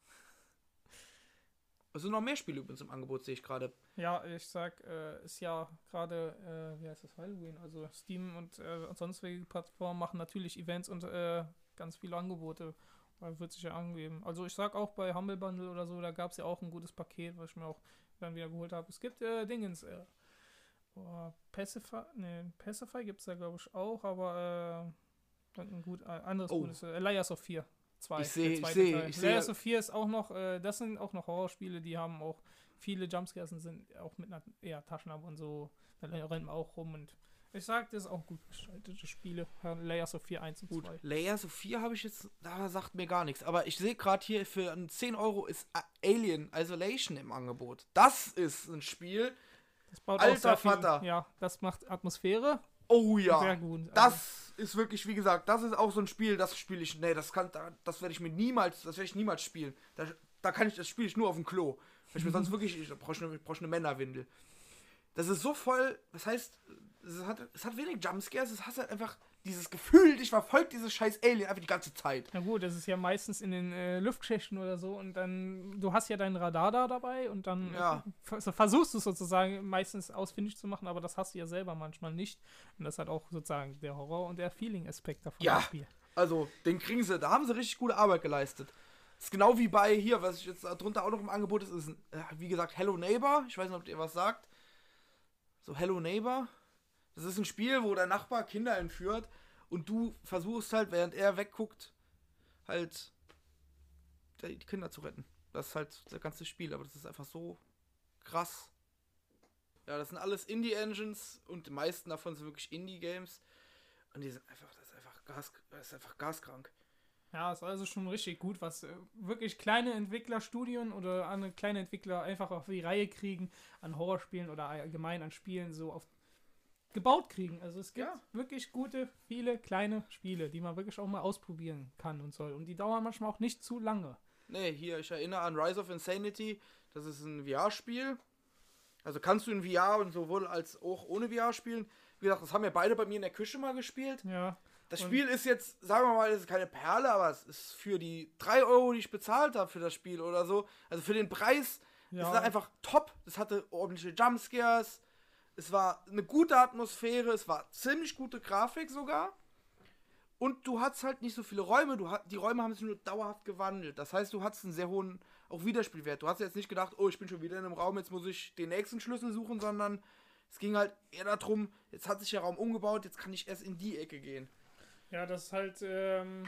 Es sind noch mehr Spiele übrigens im Angebot, sehe ich gerade.
Ja, ich sag, äh, ist ja gerade, äh, wie heißt das, Halloween, also Steam und äh, sonstige Plattformen machen natürlich Events und äh, ganz viele Angebote. Weil wird sich ja angeben. Also ich sag auch bei Humble Bundle oder so, da gab es ja auch ein gutes Paket, was ich mir auch dann wieder geholt habe. Es gibt äh, Dingens, äh, oh, Pacify, ne, Pacify gibt es da glaube ich auch, aber äh, ein gut, äh, anderes
Oh.
gutes, äh, Layers of 4. Zwei,
Ich seh-
der
ich
zweite
seh-
Teil.
ich seh-
Layers of 4 ist auch noch, äh, das sind auch noch Horrorspiele, die haben auch viele Jumpscares und sind auch mit einer eher Taschenlampe und so. Da rennt man auch rum und ich sag, das ist auch gut gestaltete Spiele. Layers of 4, 1 und
Gut,
2.
Layer so 4 habe ich jetzt, da sagt mir gar nichts. Aber ich sehe gerade hier, für einen 10 Euro ist Alien Isolation im Angebot. Das ist ein Spiel.
Das baut
Alter
sehr viel,
Vater.
Ja, das macht Atmosphäre.
Oh ja.
Sehr gut. Also,
Das ist wirklich, wie gesagt, das ist auch so ein Spiel, das spiele ich. Nee, das kann, da- das werde ich mir niemals, das werde ich niemals spielen. Da, da kann ich, das spiele ich nur auf dem Klo. Weil ich mir sonst wirklich, ich brauche eine, brauch eine Männerwindel. Das ist so voll, das heißt, es hat, es hat wenig Jumpscares, es hat halt einfach dieses Gefühl, dich verfolgt dieses scheiß Alien einfach die ganze Zeit.
Na gut, das ist ja meistens in den äh, Luftschächten oder so und dann, du hast ja dein Radar da dabei und dann
Ja.
vers- versuchst du es sozusagen meistens ausfindig zu machen, aber das hast du ja selber manchmal nicht. Und das hat auch sozusagen der Horror- und der Feeling-Aspekt davon.
Ja.
Spiel.
Also, den kriegen sie, da haben sie richtig gute Arbeit geleistet. Das ist genau wie bei hier, was ich jetzt drunter auch noch im Angebot ist, ist äh, wie gesagt, Hello Neighbor. Ich weiß nicht, ob ihr was sagt. So, Hello Neighbor. Das ist ein Spiel, wo der Nachbar Kinder entführt und du versuchst halt, während er wegguckt, halt die Kinder zu retten. Das ist halt das ganze Spiel, aber das ist einfach so krass. Ja, das sind alles Indie-Engines und die meisten davon sind wirklich Indie-Games. Und die sind einfach, das ist einfach, Gas, das ist einfach gaskrank.
Ja, ist also schon richtig gut, was äh, wirklich kleine Entwicklerstudien oder andere kleine Entwickler einfach auf die Reihe kriegen, an Horrorspielen oder allgemein an Spielen so auf gebaut kriegen. Also es gibt
Ja.
wirklich gute, viele kleine Spiele, die man wirklich auch mal ausprobieren kann und soll. Und die dauern manchmal auch nicht zu lange.
Nee, hier, ich erinnere an Rise of Insanity. Das ist ein VR-Spiel. Also kannst du in VR und sowohl als auch ohne VR spielen. Wie gesagt, das haben wir beide bei mir in der Küche mal gespielt.
Ja.
Das Spiel ist jetzt, sagen wir mal, es ist keine Perle, aber es ist für die 3 Euro, die ich bezahlt habe für das Spiel oder so. Also für den Preis
Ja.
ist das einfach top. Es hatte ordentliche Jumpscares. Es war eine gute Atmosphäre. Es war ziemlich gute Grafik sogar. Und du hattest halt nicht so viele Räume. Du die Räume haben sich nur dauerhaft gewandelt. Das heißt, du hattest einen sehr hohen auch Wiederspielwert. Du hast jetzt nicht gedacht, oh, ich bin schon wieder in einem Raum, jetzt muss ich den nächsten Schlüssel suchen, sondern es ging halt eher darum, jetzt hat sich der Raum umgebaut, jetzt kann ich erst in die Ecke gehen.
Ja, das ist halt ähm,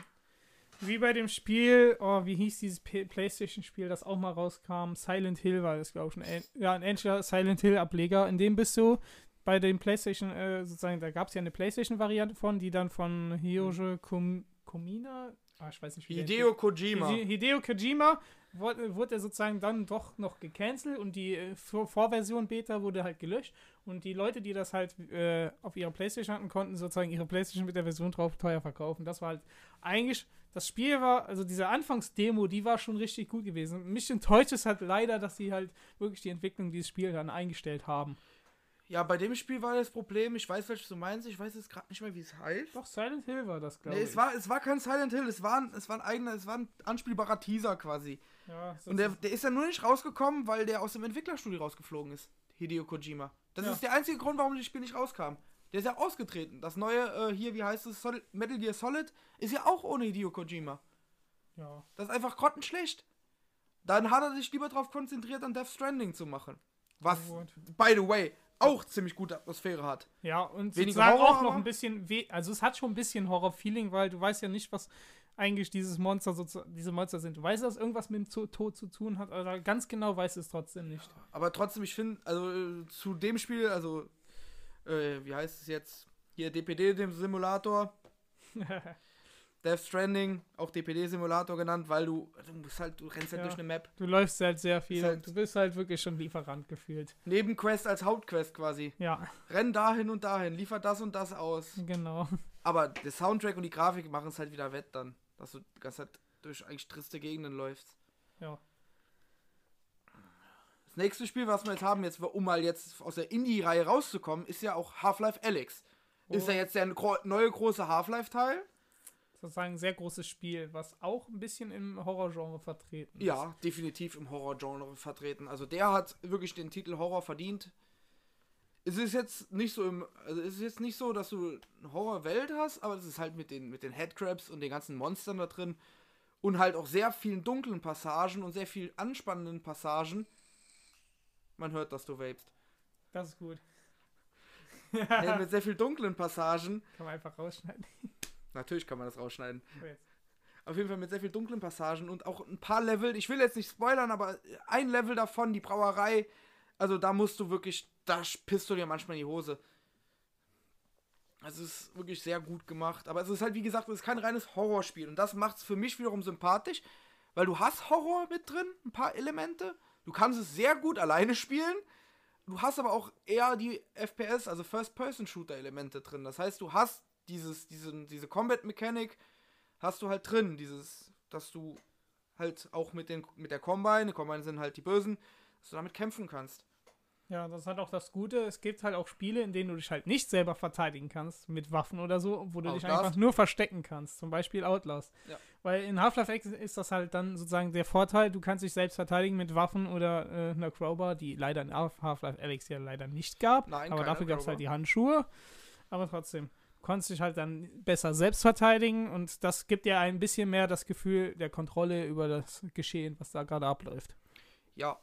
wie bei dem Spiel, oh, wie hieß dieses Playstation-Spiel, das auch mal rauskam? Silent Hill war das, glaube ich. Ein, ja, ein ähnlicher Silent Hill-Ableger. In dem bist du bei dem Playstation, äh, sozusagen, da gab es ja eine Playstation-Variante von, die dann von Hiroshi Kom Komina, ah, ich weiß nicht, wie
Hideo Kojima.
Hide- Hideo Kojima wurde, wurde sozusagen dann doch noch gecancelt und die äh, Vor Vorversion Beta wurde halt gelöscht und die Leute, die das halt äh, auf ihrer Playstation hatten, konnten sozusagen ihre Playstation mit der Version drauf teuer verkaufen. Das war halt eigentlich, das Spiel war, also diese Anfangsdemo, die war schon richtig gut gewesen. Mich enttäuscht es halt leider, dass sie halt wirklich die Entwicklung dieses Spiels dann eingestellt haben.
Ja, bei dem Spiel war das Problem, ich weiß, welches du meinst, ich weiß jetzt gerade nicht mehr, wie es heißt.
Doch, Silent Hill war das, glaube
Nee,
ich.
es war, es war kein Silent Hill, es war, ein, es war ein eigener, es war ein anspielbarer Teaser quasi.
ja,
Und der, der ist ja nur nicht rausgekommen, weil der aus dem Entwicklerstudio rausgeflogen ist. Hideo Kojima. Das
Ja.
ist der einzige Grund, warum das Spiel nicht rauskam. Der ist ja ausgetreten. Das neue, äh, hier, wie heißt es, Sol Metal Gear Solid, ist ja auch ohne Hideo Kojima.
Ja.
Das ist einfach grottenschlecht. Dann hat er sich lieber darauf konzentriert, an Death Stranding zu machen. Was,
Gut.
by the way, auch ziemlich gute Atmosphäre hat.
Ja, und
Weniger
sozusagen
Horror,
auch noch ein bisschen, weh, also es hat schon ein bisschen Horror-Feeling, weil du weißt ja nicht, was eigentlich dieses Monster, sozu- diese Monster sind. Du weißt, dass irgendwas mit dem Tod zu tun hat, aber ganz genau weißt du es trotzdem nicht.
Aber trotzdem, ich finde, also äh, zu dem Spiel, also, äh, wie heißt es jetzt? Hier DPD, dem Simulator. Death Stranding, auch DPD-Simulator genannt, weil du, du musst halt, du rennst halt
Ja.
durch eine Map.
Du läufst halt sehr viel
halt-
du bist halt wirklich schon Lieferant gefühlt.
Nebenquest als Hauptquest quasi.
Ja,
Renn dahin und dahin, liefer das und das aus.
genau.
Aber der Soundtrack und die Grafik machen es halt wieder wett dann. Dass du die ganze Zeit durch eigentlich triste Gegenden läufst.
Ja.
Das nächste Spiel, was wir jetzt haben, jetzt, um mal jetzt aus der Indie-Reihe rauszukommen, ist ja auch Half-Life Alyx. Ist ja jetzt der neue große Half-Life-Teil.
Sozusagen ein sehr großes Spiel, was auch ein bisschen im Horrorgenre vertreten ist.
Ja, definitiv im Horror-Genre vertreten. Also der hat wirklich den Titel Horror verdient. Es ist jetzt nicht so im, also es ist jetzt nicht so, dass du eine Horrorwelt hast, aber es ist halt mit den, mit den Headcrabs und den ganzen Monstern da drin und halt auch sehr vielen dunklen Passagen und sehr viel anspannenden Passagen. Man hört, dass du vapest.
Das ist gut.
nee, mit sehr viel dunklen Passagen.
Kann man einfach rausschneiden.
Natürlich kann man das rausschneiden.
Jetzt.
Auf jeden Fall mit sehr viel dunklen Passagen und auch ein paar Level. Ich will jetzt nicht spoilern, aber ein Level davon, die Brauerei, also da musst du wirklich, da pisst du dir manchmal in die Hose. Also es ist wirklich sehr gut gemacht. Aber es ist halt, wie gesagt, es ist kein reines Horrorspiel. Und das macht es für mich wiederum sympathisch, weil du hast Horror mit drin, ein paar Elemente. Du kannst es sehr gut alleine spielen. Du hast aber auch eher die FPS, also First-Person-Shooter-Elemente drin. Das heißt, du hast dieses, diese, diese Combat-Mechanik, hast du halt drin, dieses, dass du halt auch mit, den, mit der Combine, die Combine sind halt die Bösen, dass du damit kämpfen kannst.
Ja, das hat auch das Gute. Es gibt halt auch Spiele, in denen du dich halt nicht selber verteidigen kannst mit Waffen oder so, wo du dich
Outlast.
einfach nur verstecken kannst. Zum Beispiel Outlast.
Ja.
Weil in Half-Life X ist das halt dann sozusagen der Vorteil, du kannst dich selbst verteidigen mit Waffen oder äh, einer Crowbar, die leider in Half- Half-Life Alyx ja leider nicht gab.
Nein,
aber dafür gab es halt die Handschuhe. Aber trotzdem, konntest dich halt dann besser selbst verteidigen und das gibt dir ein bisschen mehr das Gefühl der Kontrolle über das Geschehen, was da gerade abläuft.
Ja.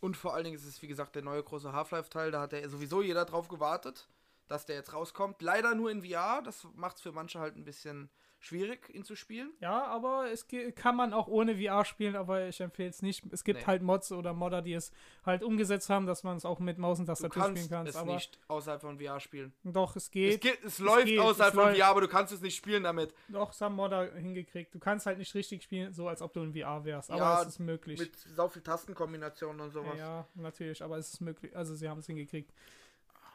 Und vor allen Dingen ist es, wie gesagt, der neue große Half-Life-Teil, da hat ja sowieso jeder drauf gewartet, dass der jetzt rauskommt. Leider nur in VR, das macht es für manche halt ein bisschen schwierig, ihn zu spielen.
Ja, aber es kann man auch ohne VR spielen, aber ich empfehle es nicht. Es gibt
Nee.
halt Mods oder Modder, die es halt umgesetzt haben, dass man es auch mit Maus und
Du
Tastatur
kannst
spielen kann.
es
Aber
nicht außerhalb von VR spielen.
doch, es
Es,
geht.
geht, es läuft
geht,
außerhalb
es
von
läuft.
VR, aber du kannst es nicht spielen damit.
Doch, es haben Modder hingekriegt. Du kannst halt nicht richtig spielen, so als ob du in VR wärst. Aber
Ja,
es ist möglich.
Mit sau viel Tastenkombinationen und sowas.
Ja, ja, natürlich, aber es ist möglich. Also sie haben es hingekriegt.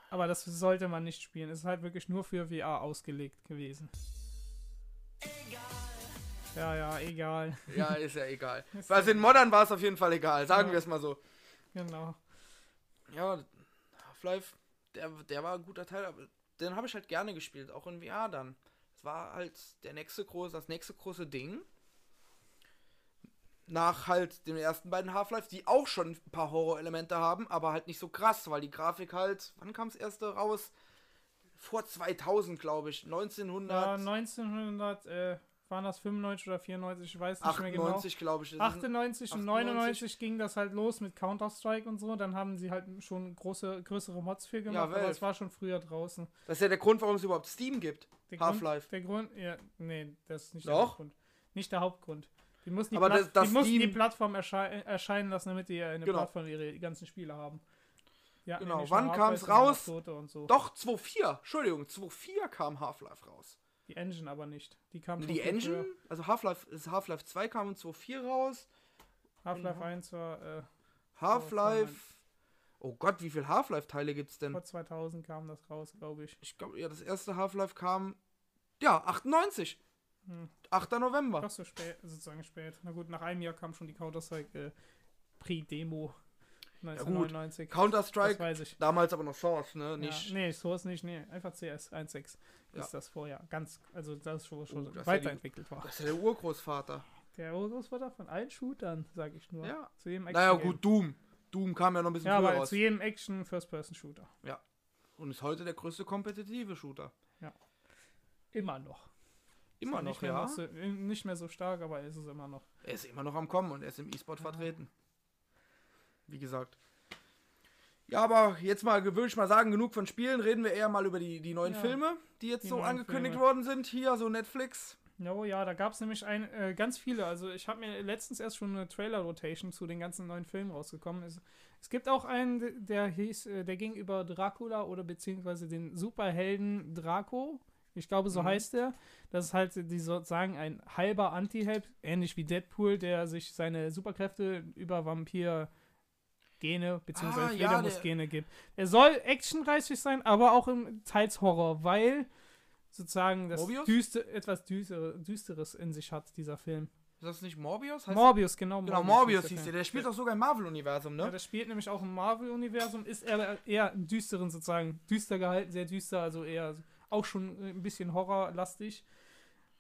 Aber das sollte man nicht spielen. Es ist halt wirklich nur für VR ausgelegt gewesen. Ja, ja, egal.
Ja, ist ja egal. Also in Modern war es auf jeden Fall egal, sagen
Ja.
wir es mal so.
Genau.
Ja, Half-Life, der, der war ein guter Teil, aber den habe ich halt gerne gespielt, auch in VR dann. Es war halt der nächste große, das nächste große Ding. Nach halt den ersten beiden Half-Life, die auch schon ein paar Horror-Elemente haben, aber halt nicht so krass, weil die Grafik halt, wann kam das erste raus? Vor 2000, glaube ich. 1900.
Ja, 1900, äh, waren das 95 oder 94, ich weiß nicht mehr genau.
98, glaube ich. Das ist-
98 und
98.
99 ging das halt los mit Counter-Strike und so. Dann haben sie halt schon große, größere Mods für gemacht, aber
Valve.
es war schon früher draußen.
Das ist ja der Grund, warum es überhaupt Steam gibt.
Der
Half-Life.
Der Grund, ja, nee, das ist nicht der
Doch.
Hauptgrund. Nicht der Hauptgrund. Die mussten die,
Aber
Pla
das- das
die, mussten die Plattform erschei erscheinen lassen, damit die eine
Genau.
Plattform ihre ganzen Spiele haben. Ja,
Genau.
nicht
Wann
sondern auch
raus?
So.
Doch, 2.4. Entschuldigung, 2.4 kam Half-Life raus.
Die Engine aber nicht. Die kam
Die Engine,
früher.
also Half-Life Half-Life 2 kam in 2.4 raus.
Half-Life
Mhm.
1 war äh,
Half-Life. Oh Gott, wie viele Half-Life-Teile gibt's denn?
vor 2000 kam das raus, glaube ich.
Ich glaube, ja, das erste Half-Life kam. Ja, 98.
Hm.
8. November.
Doch so spät, sozusagen spät. Na gut, nach einem Jahr kam schon die Counter-Strike äh, Pre-Demo 1999. das
Counter-Strike,
weiß ich.
damals aber noch Source, ne? Nicht.
Ja, nee, Source nicht, nee. Einfach CS 1.6
Ja.
ist das vorher. Ganz, also das schon, schon
Oh, das ja die-
weiterentwickelt war.
Das ist ja der Urgroßvater.
Der Urgroßvater von allen Shootern, sag ich nur.
Ja.
Zu jedem
Naja,
Action-Game.
gut, Doom. Doom kam ja noch ein bisschen
Ja,
früher
aber
raus.
zu jedem Action First-Person-Shooter.
Und ist heute der größte kompetitive Shooter.
Immer noch.
Immer noch,
nicht mehr,
ja.
so, nicht mehr so stark, aber ist es immer noch.
Er ist immer noch am Kommen und er ist im E-Sport vertreten. Wie gesagt. Ja, aber jetzt mal, würde ich mal sagen, genug von Spielen. Reden wir eher mal über die, die neuen
Ja.
Filme, die jetzt
Die
so angekündigt
Filme.
worden sind. Hier, so Netflix.
No, ja, da gab es nämlich ein, äh, ganz viele. Also ich habe mir letztens erst schon eine Trailer-Rotation zu den ganzen neuen Filmen rausgekommen. Es, es gibt auch einen, der hieß, äh, der ging über Dracula oder beziehungsweise den Superhelden Draco. Ich glaube, so
Mhm.
heißt der. Das ist halt, die sozusagen ein halber Anti-Held, ähnlich wie Deadpool, der sich seine Superkräfte über Vampir-Gene beziehungsweise
Ah, ja, der-
Fledermaus-Gene gibt. Er soll actionreich sein, aber auch im teils Horror, weil sozusagen das
Morbius?
düster, etwas düstere, Düsteres in sich hat, dieser Film.
Ist das nicht Morbius? Heißt
Morbius, genau.
Genau, Morbius
hieß
hieß der. Der spielt doch sogar im Marvel-Universum,
Ja,
ne?
das spielt nämlich auch im Marvel-Universum, ist eher, eher im düsteren sozusagen, düster gehalten, sehr düster, also eher auch schon ein bisschen horrorlastig.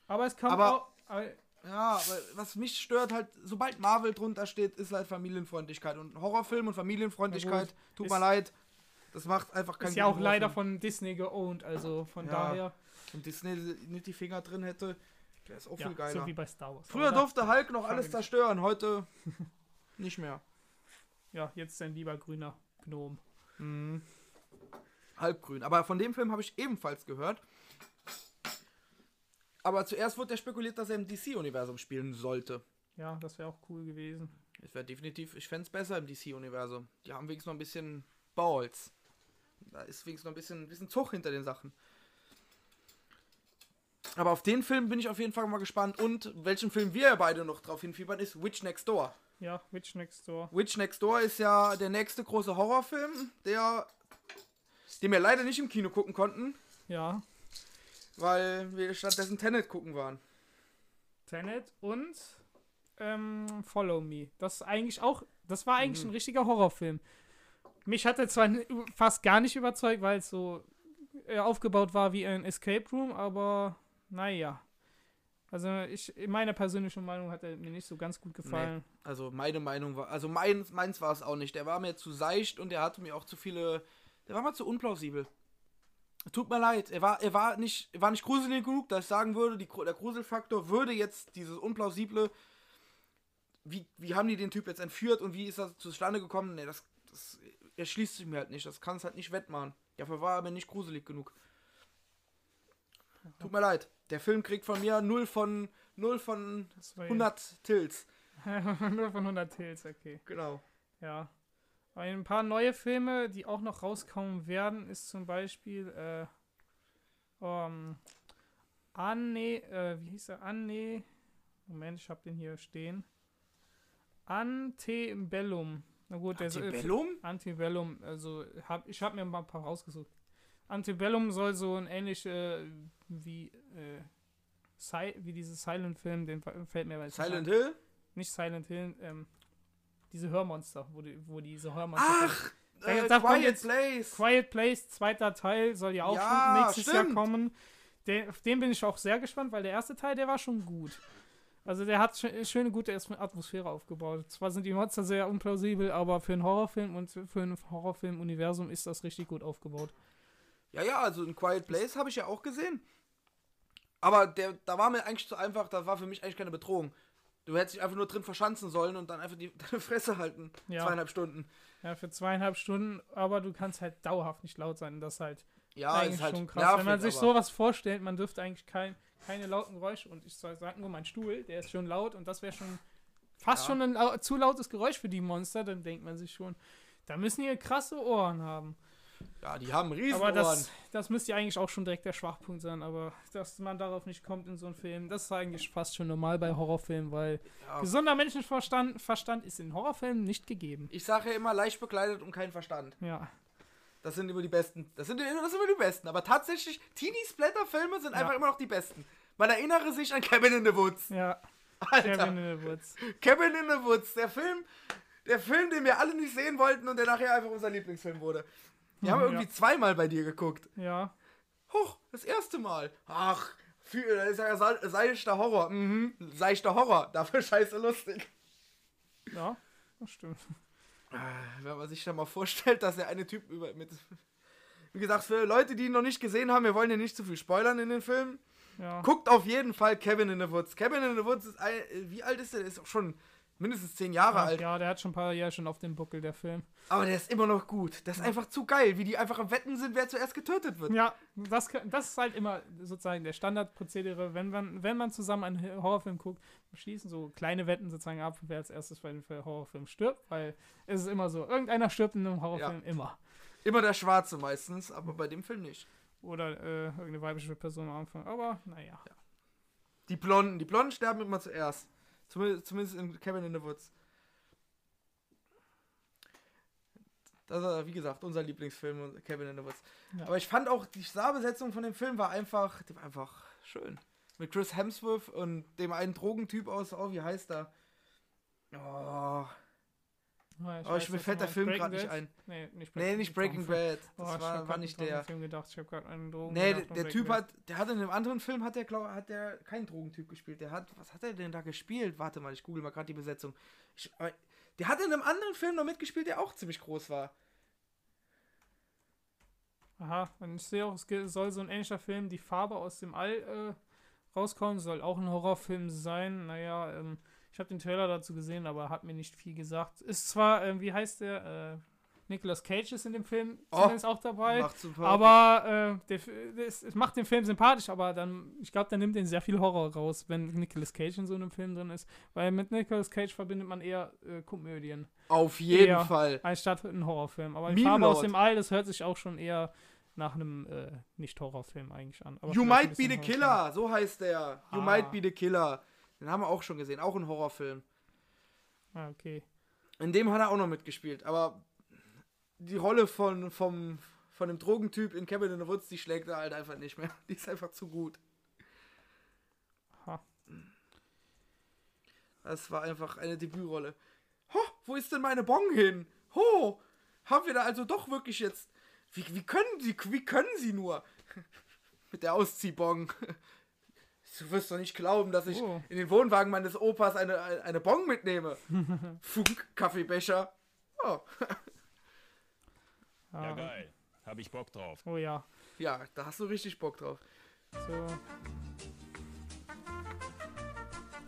Aber es kann
Aber-
auch.
Ja, aber was mich stört halt, sobald Marvel drunter steht, ist halt Familienfreundlichkeit. Und Horrorfilm und Familienfreundlichkeit,
Ja,
tut mir leid, das macht einfach keinen
ist ja auch
guten
leider
Horrorfilm.
von Disney geowned, also von
Ja,
daher.
Wenn Disney nicht die Finger drin hätte, wäre es auch
Ja,
viel geiler.
so wie bei Star Wars.
Früher durfte Hulk noch alles zerstören, heute nicht mehr.
Ja, jetzt ein lieber grüner Gnom.
Mhm. Halbgrün. Aber von dem Film habe ich ebenfalls gehört. Aber zuerst wurde ja spekuliert, dass er im DC-Universum spielen sollte.
Ja, das wäre auch cool gewesen.
Es wäre definitiv, ich fände es besser im DC-Universum. Die haben wenigstens noch ein bisschen Balls. Da ist wenigstens noch ein bisschen, ein bisschen Zug hinter den Sachen. Aber auf den Film bin ich auf jeden Fall mal gespannt. Und welchen Film wir beide noch drauf hinfiebern, ist Witch Next Door.
Ja, Witch Next Door.
Witch Next Door ist ja der nächste große Horrorfilm, der, den wir leider nicht im Kino gucken konnten,
Ja,
weil wir stattdessen Tenet gucken waren.
Tenet und ähm, Follow Me. Das ist eigentlich auch, das war
Mhm.
eigentlich ein richtiger Horrorfilm. Mich hat er zwar fast gar nicht überzeugt, weil es so äh, aufgebaut war wie ein Escape Room, aber naja. Also ich, in meiner persönlichen Meinung hat er mir nicht so ganz gut gefallen.
Also meine Meinung war, also meins, meins war es auch nicht. Der war mir zu seicht und der hatte mir auch zu viele, der war mal zu unplausibel. Tut mir leid, er war, er war nicht, er war nicht gruselig genug, dass ich sagen würde, die, der Gruselfaktor würde jetzt dieses unplausible, wie, wie haben die den Typ jetzt entführt und wie ist das zustande gekommen? Nee, das, das erschließt sich mir halt nicht. Das kann es halt nicht wettmachen. Dafür war er mir nicht gruselig genug. Tut mir leid. Der Film kriegt von mir 0 von 0 von
Das war
100 Tills.
Nur von 100 Tales, okay.
Genau.
Ja. Ein paar neue Filme, die auch noch rauskommen werden, ist zum Beispiel äh, ähm, Anne, äh, wie hieß er? Anne, Moment, ich hab den hier stehen. Antebellum. Na gut, der soll-
Antebellum?
Antebellum, also hab, ich habe mir mal ein paar rausgesucht. Antebellum soll so ein ähnlich äh, wie, äh, Si wie dieses Silent-Film, den fällt mir nicht
Silent. Hill?
Nicht Silent Hill, ähm, diese Hörmonster, wo, die, wo diese Hörmonster.
Ach, äh,
kommt
Quiet
jetzt
Place.
Quiet Place, zweiter Teil, soll ja auch
Ja,
nächstes Jahr
stimmt.
kommen. Den, auf den bin ich auch sehr gespannt, weil der erste Teil, der war schon gut. Also der hat schö- schöne, gute Atmos- Atmosphäre aufgebaut. Zwar sind die Monster sehr unplausibel, aber für einen Horrorfilm und für ein Horrorfilm-Universum ist das richtig gut aufgebaut.
Ja, ja, also in Quiet Place habe ich ja auch gesehen. Aber der, da war mir eigentlich zu einfach, da war für mich eigentlich keine Bedrohung. Du hättest dich einfach nur drin verschanzen sollen und dann einfach die deine Fresse halten.
Ja.
Zweieinhalb Stunden.
Ja, für zweieinhalb Stunden, aber du kannst halt dauerhaft nicht laut sein. Das ist halt
Ja,
eigentlich
ist halt
schon krass.
nervig,
Wenn man sich sowas vorstellt, man dürfte eigentlich kein, keine lauten Geräusche und ich sag nur mein Stuhl, der ist schon laut und das wäre schon fast
Ja.
schon ein zu lautes Geräusch für die Monster, dann denkt man sich schon, da müssen die krasse Ohren haben.
Ja, die haben riesen
Aber das, das müsste ja eigentlich auch schon direkt der Schwachpunkt sein, aber dass man darauf nicht kommt in so einem Film, das ist eigentlich fast schon normal bei Horrorfilmen, weil
Ja.
gesunder Menschenverstand Verstand ist in Horrorfilmen nicht gegeben.
Ich sage ja immer leicht bekleidet und kein Verstand.
Ja,
Das sind immer die besten. Das sind, das sind immer die besten. Aber tatsächlich, Teenie-Splatter-Filme sind
Ja.
einfach immer noch die besten. Man erinnere sich an Cabin in the Woods.
ja,
Alter.
Kevin in the Woods.
Cabin in the Woods, der Film, der Film, den wir alle nicht sehen wollten und der nachher einfach unser Lieblingsfilm wurde. Wir haben
Ja.
irgendwie zweimal bei dir geguckt.
Ja,
Huch, das erste Mal. Ach, für, das ist ja seichter Horror. Mhm, seichter Horror. Dafür scheiße lustig.
ja, das stimmt.
Äh, Wenn man sich da mal vorstellt, dass der eine Typ über mit. Wie gesagt, für Leute, die ihn noch nicht gesehen haben, wir wollen ja nicht zu viel spoilern in den Film.
Ja.
Guckt auf jeden Fall Kevin in the Woods. Kevin in the Woods ist. Ein, wie alt ist der? Der ist auch schon mindestens zehn Jahre
Ach,
alt.
ja, der hat schon ein paar Jahre schon auf dem Buckel, der Film.
Aber der ist immer noch gut. Das ist einfach zu geil, wie die einfach am Wetten sind, wer zuerst getötet wird.
Ja, das, das ist halt immer sozusagen der Standardprozedere, wenn man, wenn man zusammen einen Horrorfilm guckt, schließen so kleine Wetten sozusagen ab, wer als erstes bei dem Horrorfilm stirbt, weil es ist immer so, irgendeiner stirbt in einem Horrorfilm immer.
Immer der Schwarze meistens, aber bei dem Film nicht.
Oder äh, irgendeine weibliche Person am Anfang. Aber naja.
Die Blonden, die Blonden sterben immer zuerst. Zumindest, zumindest in Kevin in the Woods. Das ist, wie gesagt, unser Lieblingsfilm, Kevin in the Woods.
Ja.
Aber ich fand auch, die Starbesetzung von dem Film war einfach, die war einfach schön. Mit Chris Hemsworth und dem einen Drogentyp aus, oh, wie heißt er? Oh,
Ja,
oh ich, mir fällt der Film gerade nicht
Breaking
ein.
Nee, nicht
Nee, nicht Breaking Bad.
Oh,
Das
ich
war,
hab
war nicht der.
Film gedacht. Ich habe gerade einen Drogen
Nee, der
Breaking
Typ hat, der hat in einem anderen Film, hat der, glaub, hat der keinen Drogentyp gespielt. Der hat, was hat er denn da gespielt? Warte mal, ich google mal gerade die Besetzung. Ich, aber, der hat in einem anderen Film noch mitgespielt, der auch ziemlich groß war.
Aha, und ich sehe auch, es soll so ein ähnlicher Film, Die Farbe aus dem All, äh, rauskommen. Soll auch ein Horrorfilm sein. Naja, ähm, ich habe den Trailer dazu gesehen, aber hat mir nicht viel gesagt. Ist zwar, ähm, wie heißt der? Äh, Nicolas Cage ist in dem Film
Oh,
zumindest auch dabei. Aber äh, der, F- das, es macht den Film sympathisch, aber dann, ich glaube, der nimmt den sehr viel Horror raus, wenn Nicolas Cage in so einem Film drin ist. Weil mit Nicolas Cage verbindet man eher äh, Komödien,
Auf jeden
eher
Fall.
anstatt einen Horrorfilm. Aber die Farbe aus dem All, das hört sich auch schon eher nach einem äh, Nicht-Horrorfilm eigentlich an.
You Might Be the
Horrorfilm.
Killer, so heißt der. You
Ah.
Might Be the Killer. Den haben wir auch schon gesehen, auch ein Horrorfilm.
Ah, okay.
In dem hat er auch noch mitgespielt, aber die Rolle von, vom, von dem Drogentyp in Kevin in the Woods, die schlägt er halt einfach nicht mehr. Die ist einfach zu gut.
Ha.
Das war einfach eine Debütrolle. Ho, wo ist denn meine Bong hin? Ho, haben wir da also doch wirklich jetzt. Wie, wie können sie, wie können sie nur? Mit der Ausziehbong. Du wirst doch nicht glauben, dass ich
Oh.
in den Wohnwagen meines Opas eine, eine Bong mitnehme. Funk, Kaffeebecher. Oh.
Ah,
Ja, geil. Hab ich Bock drauf.
Oh ja.
Ja, da hast du richtig Bock drauf.
So.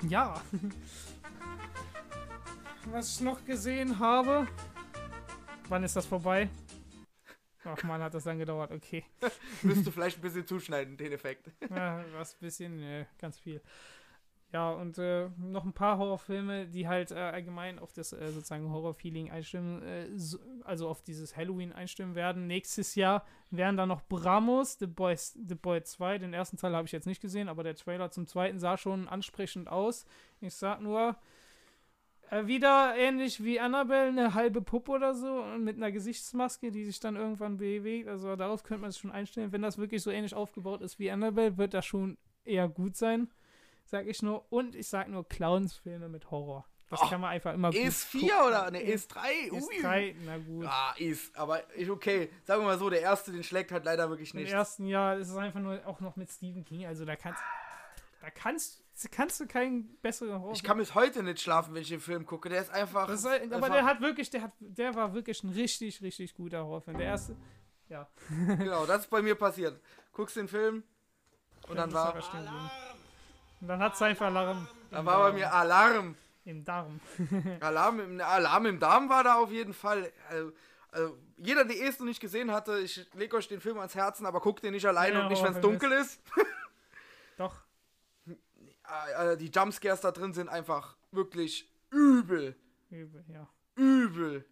Ja. Was ich noch gesehen habe. Wann ist das vorbei? Ach man, hat das dann gedauert. Okay.
Müsst du vielleicht ein bisschen zuschneiden, den Effekt.
Ja, was bisschen, nee, ganz viel. Ja, und äh, noch ein paar Horrorfilme, die halt äh, allgemein auf das äh, sozusagen Horror-Feeling einstimmen, äh, so, also auf dieses Halloween einstimmen werden. Nächstes Jahr wären da noch Bramos, The, Boys, The Boy 2. Den ersten Teil habe ich jetzt nicht gesehen, aber der Trailer zum zweiten sah schon ansprechend aus. Ich sag nur, wieder ähnlich wie Annabelle, eine halbe Puppe oder so und mit einer Gesichtsmaske, die sich dann irgendwann bewegt. Also darauf könnte man sich schon einstellen. Wenn das wirklich so ähnlich aufgebaut ist wie Annabelle, wird das schon eher gut sein, sag ich nur. Und ich sag nur Clownsfilme mit Horror. Das
Och,
kann man einfach immer gut
ES4
gucken.
oder? Ne, ES3?
Ist
Ui.
drei, na gut.
Ah, ist. Aber ist okay. Sagen wir mal so, der erste, den schlägt halt leider wirklich
Im
nicht.
ersten Jahr ist es einfach nur auch noch mit Stephen King. Also da kannst, da kannst, kannst du keinen besseren Horror.
Ich kann bis heute nicht schlafen, wenn ich den Film gucke. Der ist einfach.
Ist, aber
einfach-
der hat wirklich, der hat, der war wirklich ein richtig, richtig guter Horrorfilm. Der erste, ja.
Genau, das ist bei mir passiert. Guckst den Film und dann war.
Und dann hat es einfach Alarm.
dann war bei mir Alarm.
Im Darm.
Alarm im, Alarm im Darm war da auf jeden Fall. Also, also jeder, der es noch nicht gesehen hatte, ich lege euch den Film ans Herzen, aber guckt den nicht alleine
Ja,
und nicht, wenn es dunkel ist.
Doch.
Äh, äh, Die Jumpscares da drin sind einfach wirklich übel.
Übel, ja.
Übel.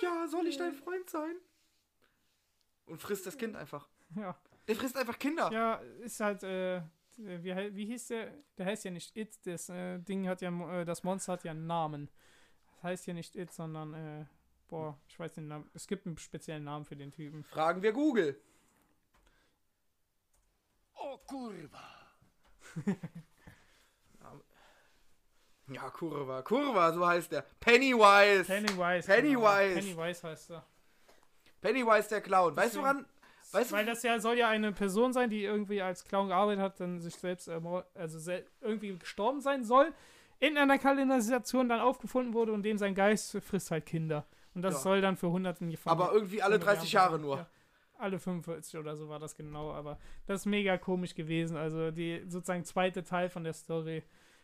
Ja, soll ich dein Freund sein? Und frisst das Kind einfach.
Ja.
Der frisst einfach Kinder.
Ja, ist halt, äh, wie, wie hieß der? Der heißt ja nicht It. Das äh, Ding hat ja, äh, das Monster hat ja einen Namen. Das heißt ja nicht It, sondern, äh, boah, ich weiß den Namen. Es gibt einen speziellen Namen für den Typen.
Fragen wir Google.
Oh, kurwa.
Ja, Kurva. Kurva, so heißt der. Pennywise.
Pennywise.
Pennywise.
Genau. Pennywise heißt er.
Pennywise der Clown. Weißt du woran? Weißt du,
Weil das ja soll ja eine Person sein, die irgendwie als Clown gearbeitet hat, dann sich selbst also sel irgendwie gestorben sein soll. in einer Kanalisation dann aufgefunden wurde und dem sein Geist frisst halt Kinder. Und das
Ja.
soll dann für hunderten von
Aber irgendwie alle
von
30
Jahren-
Jahre nur.
Ja, alle 45 oder so war das genau, aber das ist mega komisch gewesen. Also die sozusagen zweite Teil von der Story,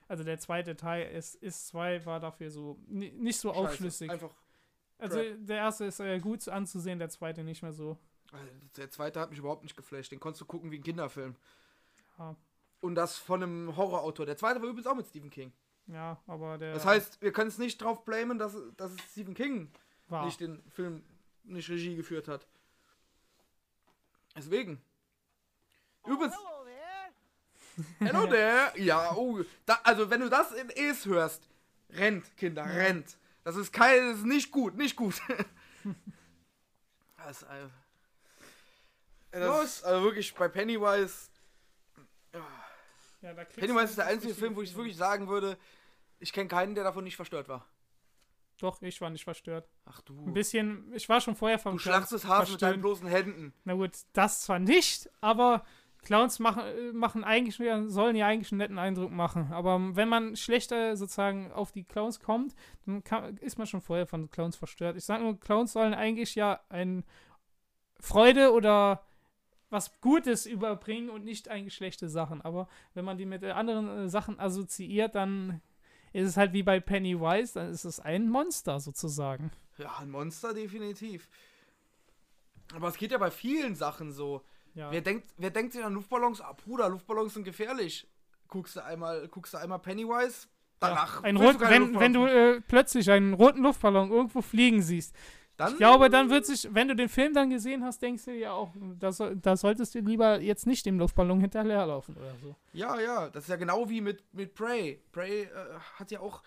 also der zweite Teil ist, ist zwei, war dafür so ni- nicht so
Scheiße.
aufschlüssig.
Einfach.
Also der erste ist äh, gut anzusehen, der zweite nicht mehr so.
Also, Der zweite hat mich überhaupt nicht geflasht. Den konntest du gucken wie ein Kinderfilm.
Ja,
Und das von einem Horrorautor. Der zweite war übrigens auch mit Stephen King.
ja aber der
Das heißt, wir können es nicht drauf blamen, dass, dass es Stephen King
war.
nicht den Film, nicht Regie geführt hat. Deswegen. Übrigens. Hello there. Ja, oh. Da, also, wenn du das in Es hörst, rennt, Kinder, rennt. Das ist kein, das ist nicht gut, nicht gut. das ist, äh, das ist also wirklich bei Pennywise.
ja,
Pennywise ist der einzige Film, wo ich
Feeling.
wirklich sagen würde, ich kenne keinen, der davon nicht verstört war.
Doch, ich war nicht verstört.
Ach
Ein
du.
bisschen, ich war schon vorher vom
Du schlachtest Hasen mit deinen
verstört.
bloßen Händen.
Na gut, das zwar nicht, aber Clowns machen, machen eigentlich, sollen ja eigentlich einen netten Eindruck machen. Aber wenn man schlechter sozusagen auf die Clowns kommt, dann kann, ist man schon vorher von Clowns verstört. Ich sage nur, Clowns sollen eigentlich ja ein Freude oder was Gutes überbringen und nicht eigentlich schlechte Sachen. Aber wenn man die mit anderen äh, Sachen assoziiert, dann ist es halt wie bei Pennywise, dann ist es ein Monster sozusagen.
Ja, ein Monster definitiv. Aber es geht ja bei vielen Sachen so.
Ja.
Wer denkt, wer denkt sich an Luftballons? Ah, Bruder, Luftballons sind gefährlich. Guckst du einmal, guckst du einmal Pennywise, danach.
Ein
willst
rot,
du
wenn, wenn du äh, plötzlich einen roten Luftballon irgendwo fliegen siehst,
dann,
ich glaube, dann wird sich, wenn du den Film dann gesehen hast, denkst du ja auch, da, soll, da solltest du lieber jetzt nicht dem Luftballon hinterherlaufen oder so.
Ja, ja, das ist ja genau wie mit, mit Prey. Prey äh, hat ja auch.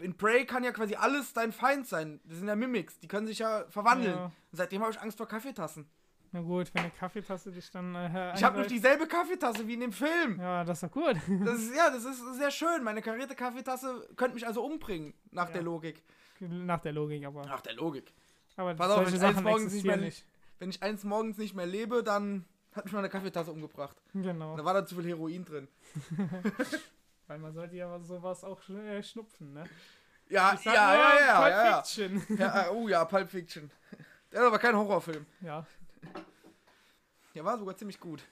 In Prey kann ja quasi alles dein Feind sein. Das sind ja Mimics, die können sich ja verwandeln.
Ja.
Seitdem habe ich Angst vor Kaffeetassen.
Na gut, wenn eine Kaffeetasse dich dann. Äh,
Ich habe nämlich dieselbe Kaffeetasse wie in dem Film.
Ja, das ist doch gut.
Das ist, ja, das ist sehr schön. Meine karierte Kaffeetasse könnte mich also umbringen, nach der Logik.
Nach der Logik, aber.
Nach der Logik.
Aber
Pass auf, wenn ich eines
Sachen
morgens nicht mehr-
nicht.
Wenn ich eins morgens nicht mehr lebe, dann hat mich meine Kaffeetasse umgebracht.
Genau.
Da war da zu viel Heroin drin.
Weil man sollte ja sowas auch äh, schnupfen, ne?
Ja, ja, ja, ja,
Pulp
ja, ja.
Fiction.
ja. äh, Oh ja, Pulp Fiction. Der ist aber kein Horrorfilm.
Ja.
Der war sogar ziemlich gut.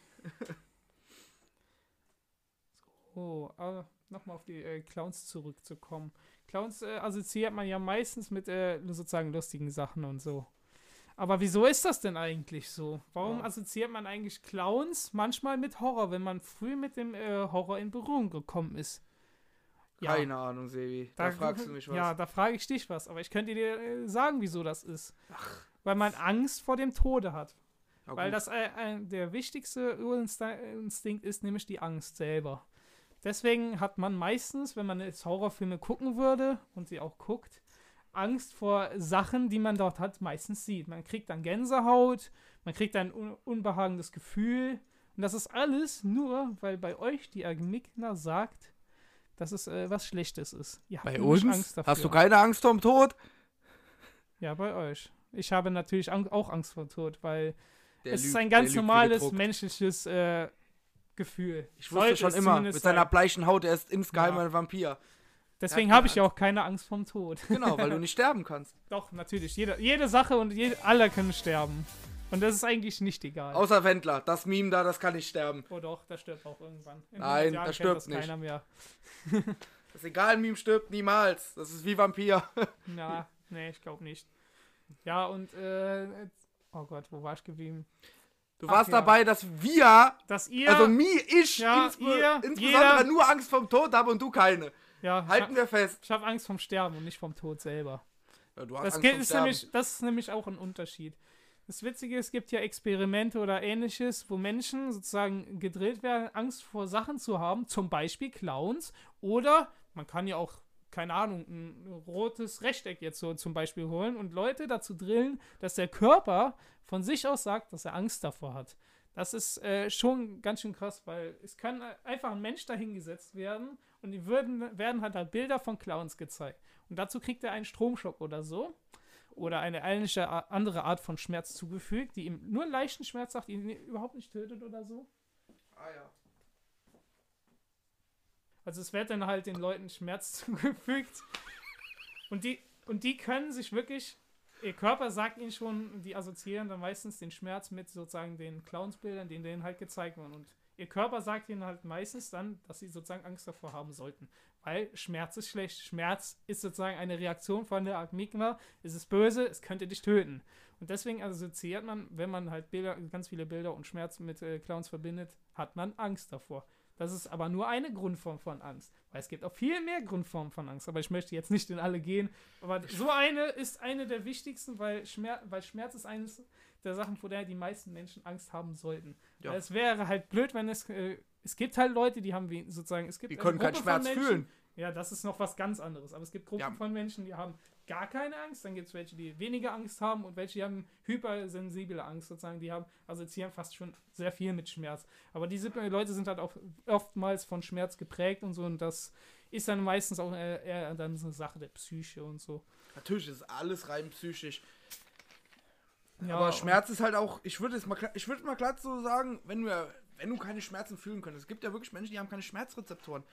Oh, aber nochmal auf die äh, Clowns zurückzukommen. Clowns äh, assoziiert man ja meistens mit äh, sozusagen lustigen Sachen und so. Aber wieso ist das denn eigentlich so? Warum
Ja.
assoziiert man eigentlich Clowns manchmal mit Horror, wenn man früh mit dem äh, Horror in Berührung gekommen ist? Ja,
Keine Ahnung, Sevi. Da, fragst du mich was.
Ja, da frage ich dich was. Aber ich könnte dir äh, sagen, wieso das ist. Weil man Angst vor dem Tode hat.
Ja,
Weil
gut.
das äh, ein, der wichtigste Urinstinkt ist, nämlich die Angst selber. Deswegen hat man meistens, wenn man jetzt Horrorfilme gucken würde und sie auch guckt, Angst vor Sachen, die man dort hat, meistens sieht. Man kriegt dann Gänsehaut, man kriegt ein un unbehagendes Gefühl. Und das ist alles nur, weil bei euch die Amygdala sagt, dass es äh, was Schlechtes ist. Ihr habt
Bei uns?
Angst dafür.
Hast du keine Angst vorm Tod?
Ja, bei euch. Ich habe natürlich auch Angst vor Tod, weil
Der
es ist ein ganz normales menschliches äh, Gefühl.
Ich wusste
Sollte
schon immer, mit seiner
sein.
bleichen Haut, er ist insgeheim
Ja.
ein Vampir.
Deswegen habe ich ja auch keine Angst vom Tod.
Genau, weil du nicht sterben kannst.
Doch, natürlich. Jede, jede Sache und jede, alle können sterben. Und das ist eigentlich nicht egal.
Außer Wendler. Das Meme da, das kann nicht sterben.
oh doch, der stirbt auch irgendwann. In
Nein,
100 Jahren
der
kennt
stirbt
das
nicht.
keiner mehr.
Das ist egal, ein Meme stirbt niemals. Das ist wie Vampir.
Ja, nee, ich glaube nicht. Ja, und äh, oh Gott, wo war ich geblieben?
Du
Ach
warst
ja.
dabei, dass wir,
Dass ihr,
also mi, ich
Ja,
insbe
ihr,
insbesondere
jeder-
nur Angst vom Tod habe und du keine.
ja,
Halten wir fest.
ich habe Angst vom Sterben und nicht vom Tod selber.
Ja, du hast
Das,
Angst vom
ist
Sterben.
nämlich, das ist nämlich auch ein Unterschied. Das Witzige ist, es gibt ja Experimente oder ähnliches, wo Menschen sozusagen gedrillt werden, Angst vor Sachen zu haben, zum Beispiel Clowns oder man kann ja auch, keine Ahnung, ein rotes Rechteck jetzt so zum Beispiel holen und Leute dazu drillen, dass der Körper von sich aus sagt, dass er Angst davor hat. Das ist äh, schon ganz schön krass, weil es kann einfach ein Mensch dahingesetzt werden und die würden, werden halt, halt Bilder von Clowns gezeigt. Und dazu kriegt er einen Stromschock oder so. Oder eine ähnliche andere Art von Schmerz zugefügt, die ihm nur einen leichten Schmerz sagt, ihn überhaupt nicht tötet oder so.
Ah, ja.
Also es wird dann halt den Leuten Schmerz zugefügt. Und die, und die können sich wirklich, ihr Körper sagt ihnen schon, die assoziieren dann meistens den Schmerz mit sozusagen den Clownsbildern, die denen halt gezeigt wurden. Und ihr Körper sagt ihnen halt meistens dann, dass sie sozusagen Angst davor haben sollten. Weil Schmerz ist schlecht. Schmerz ist sozusagen eine Reaktion von der Amygdala. Es ist böse, es könnte dich töten. Und deswegen assoziiert man, wenn man halt Bilder, ganz viele Bilder und Schmerz mit äh, Clowns verbindet, hat man Angst davor. Das ist aber nur eine Grundform von Angst. Weil es gibt auch viel mehr Grundformen von Angst. Aber ich möchte jetzt nicht in alle gehen. Aber so eine ist eine der wichtigsten, weil, Schmer weil Schmerz ist eines der Sachen, vor der die meisten Menschen Angst haben sollten.
Ja.
Es wäre halt blöd, wenn es. Äh, es gibt halt Leute, die haben sozusagen. Es gibt
Die können keinen Schmerz
Menschen-
fühlen.
Ja, das ist noch was ganz anderes. Aber es gibt Gruppen
Ja.
von Menschen, die haben gar keine Angst. Dann gibt es welche, die weniger Angst haben und welche, die haben hypersensible Angst sozusagen. Die haben assoziieren fast schon sehr viel mit Schmerz. Aber diese Leute sind halt auch oftmals von Schmerz geprägt und so. Und das ist dann meistens auch eher, dann so eine Sache der Psyche und so.
Natürlich ist alles rein psychisch.
Ja,
aber Schmerz ist halt auch, ich würde es mal, ich würde mal glatt so sagen, wenn du, wenn du keine Schmerzen fühlen könntest, es gibt ja wirklich Menschen, die haben keine Schmerzrezeptoren,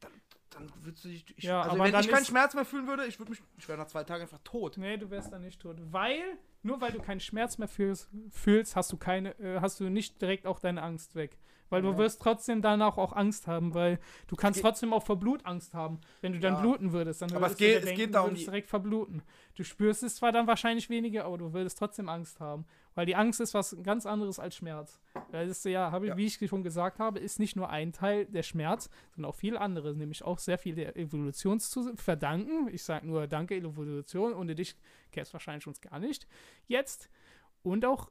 dann, dann würdest du dich, ich,
Ja,
also
aber
wenn ich keinen Schmerz mehr fühlen würde, ich würde mich, ich wäre nach zwei Tagen einfach tot.
Nee, du wärst dann nicht tot. Weil, nur weil du keinen Schmerz mehr fühlst, fühlst hast du keine, äh, hast du nicht direkt auch deine Angst weg. Weil du wirst trotzdem danach auch Angst haben, weil du kannst
geht-
trotzdem auch vor Blut Angst haben. Wenn du dann
Ja.
bluten würdest, dann
Aber
würdest
es
du
geht-
dir
es
denken,
geht
du
da um
würdest
die-
direkt verbluten. Du spürst es zwar dann wahrscheinlich weniger, aber du würdest trotzdem Angst haben. Weil die Angst ist was ganz anderes als Schmerz. Das ist ja, habe ich,
Ja.
wie ich schon gesagt habe, ist nicht nur ein Teil der Schmerz, sondern auch viel anderes, nämlich auch sehr viel der Evolution zu verdanken. Ich sage nur Danke, Evolution. Ohne dich gäbe es wahrscheinlich uns gar nicht. Jetzt. Und auch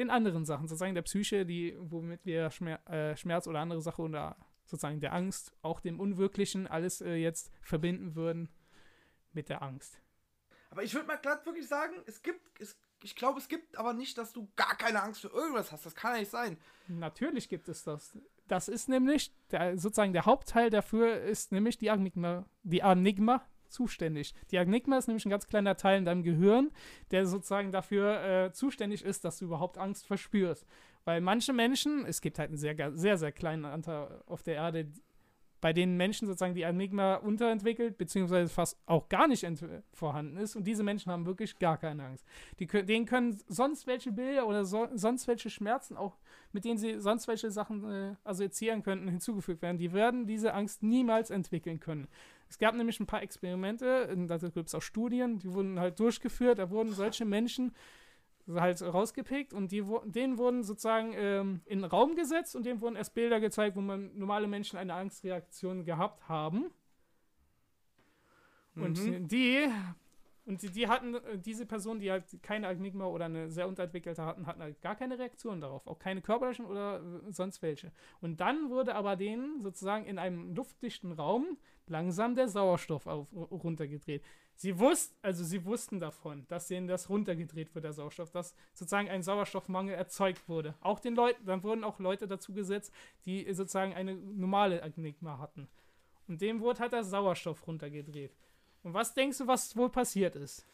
den anderen Sachen, sozusagen der Psyche, die, womit wir Schmer äh, Schmerz oder andere Sachen oder sozusagen der Angst, auch dem Unwirklichen, alles äh, jetzt verbinden würden mit der Angst.
Aber ich würde mal glatt wirklich sagen, es gibt, es, ich glaube, es gibt aber nicht, dass du gar keine Angst für irgendwas hast. Das kann ja nicht sein.
Natürlich gibt es das. Das ist nämlich, der, sozusagen der Hauptteil dafür ist nämlich die Enigma, die Enigma zuständig. Die Enigma ist nämlich ein ganz kleiner Teil in deinem Gehirn, der sozusagen dafür äh, zuständig ist, dass du überhaupt Angst verspürst. Weil manche Menschen, es gibt halt einen sehr, sehr, sehr kleinen Anteil auf der Erde, bei denen Menschen sozusagen die Enigma unterentwickelt, beziehungsweise fast auch gar nicht vorhanden ist. Und diese Menschen haben wirklich gar keine Angst. Die, denen können sonst welche Bilder oder so, sonst welche Schmerzen, auch mit denen sie sonst welche Sachen äh, assoziieren könnten, hinzugefügt werden. Die werden diese Angst niemals entwickeln können. Es gab nämlich ein paar Experimente, dazu gibt es auch Studien, die wurden halt durchgeführt. Da wurden solche Menschen halt rausgepickt und die, denen wurden sozusagen ähm, in den Raum gesetzt und denen wurden erst Bilder gezeigt, wo man normale Menschen eine Angstreaktion gehabt haben. Und
Mhm.
die und die, die hatten, äh, diese Personen, die halt keine Enigma oder eine sehr unterentwickelte hatten, hatten halt gar keine Reaktion darauf. Auch keine körperlichen oder äh, sonst welche. Und dann wurde aber denen sozusagen in einem luftdichten Raum langsam der Sauerstoff auf, runtergedreht. Sie wussten, also sie wussten davon, dass denen das runtergedreht wird, der Sauerstoff, dass sozusagen ein Sauerstoffmangel erzeugt wurde. Auch den Leuten, dann wurden auch Leute dazu gesetzt, die sozusagen eine normale Enigma hatten. Und dem wurde halt der Sauerstoff runtergedreht. Und was denkst du, was wohl passiert ist?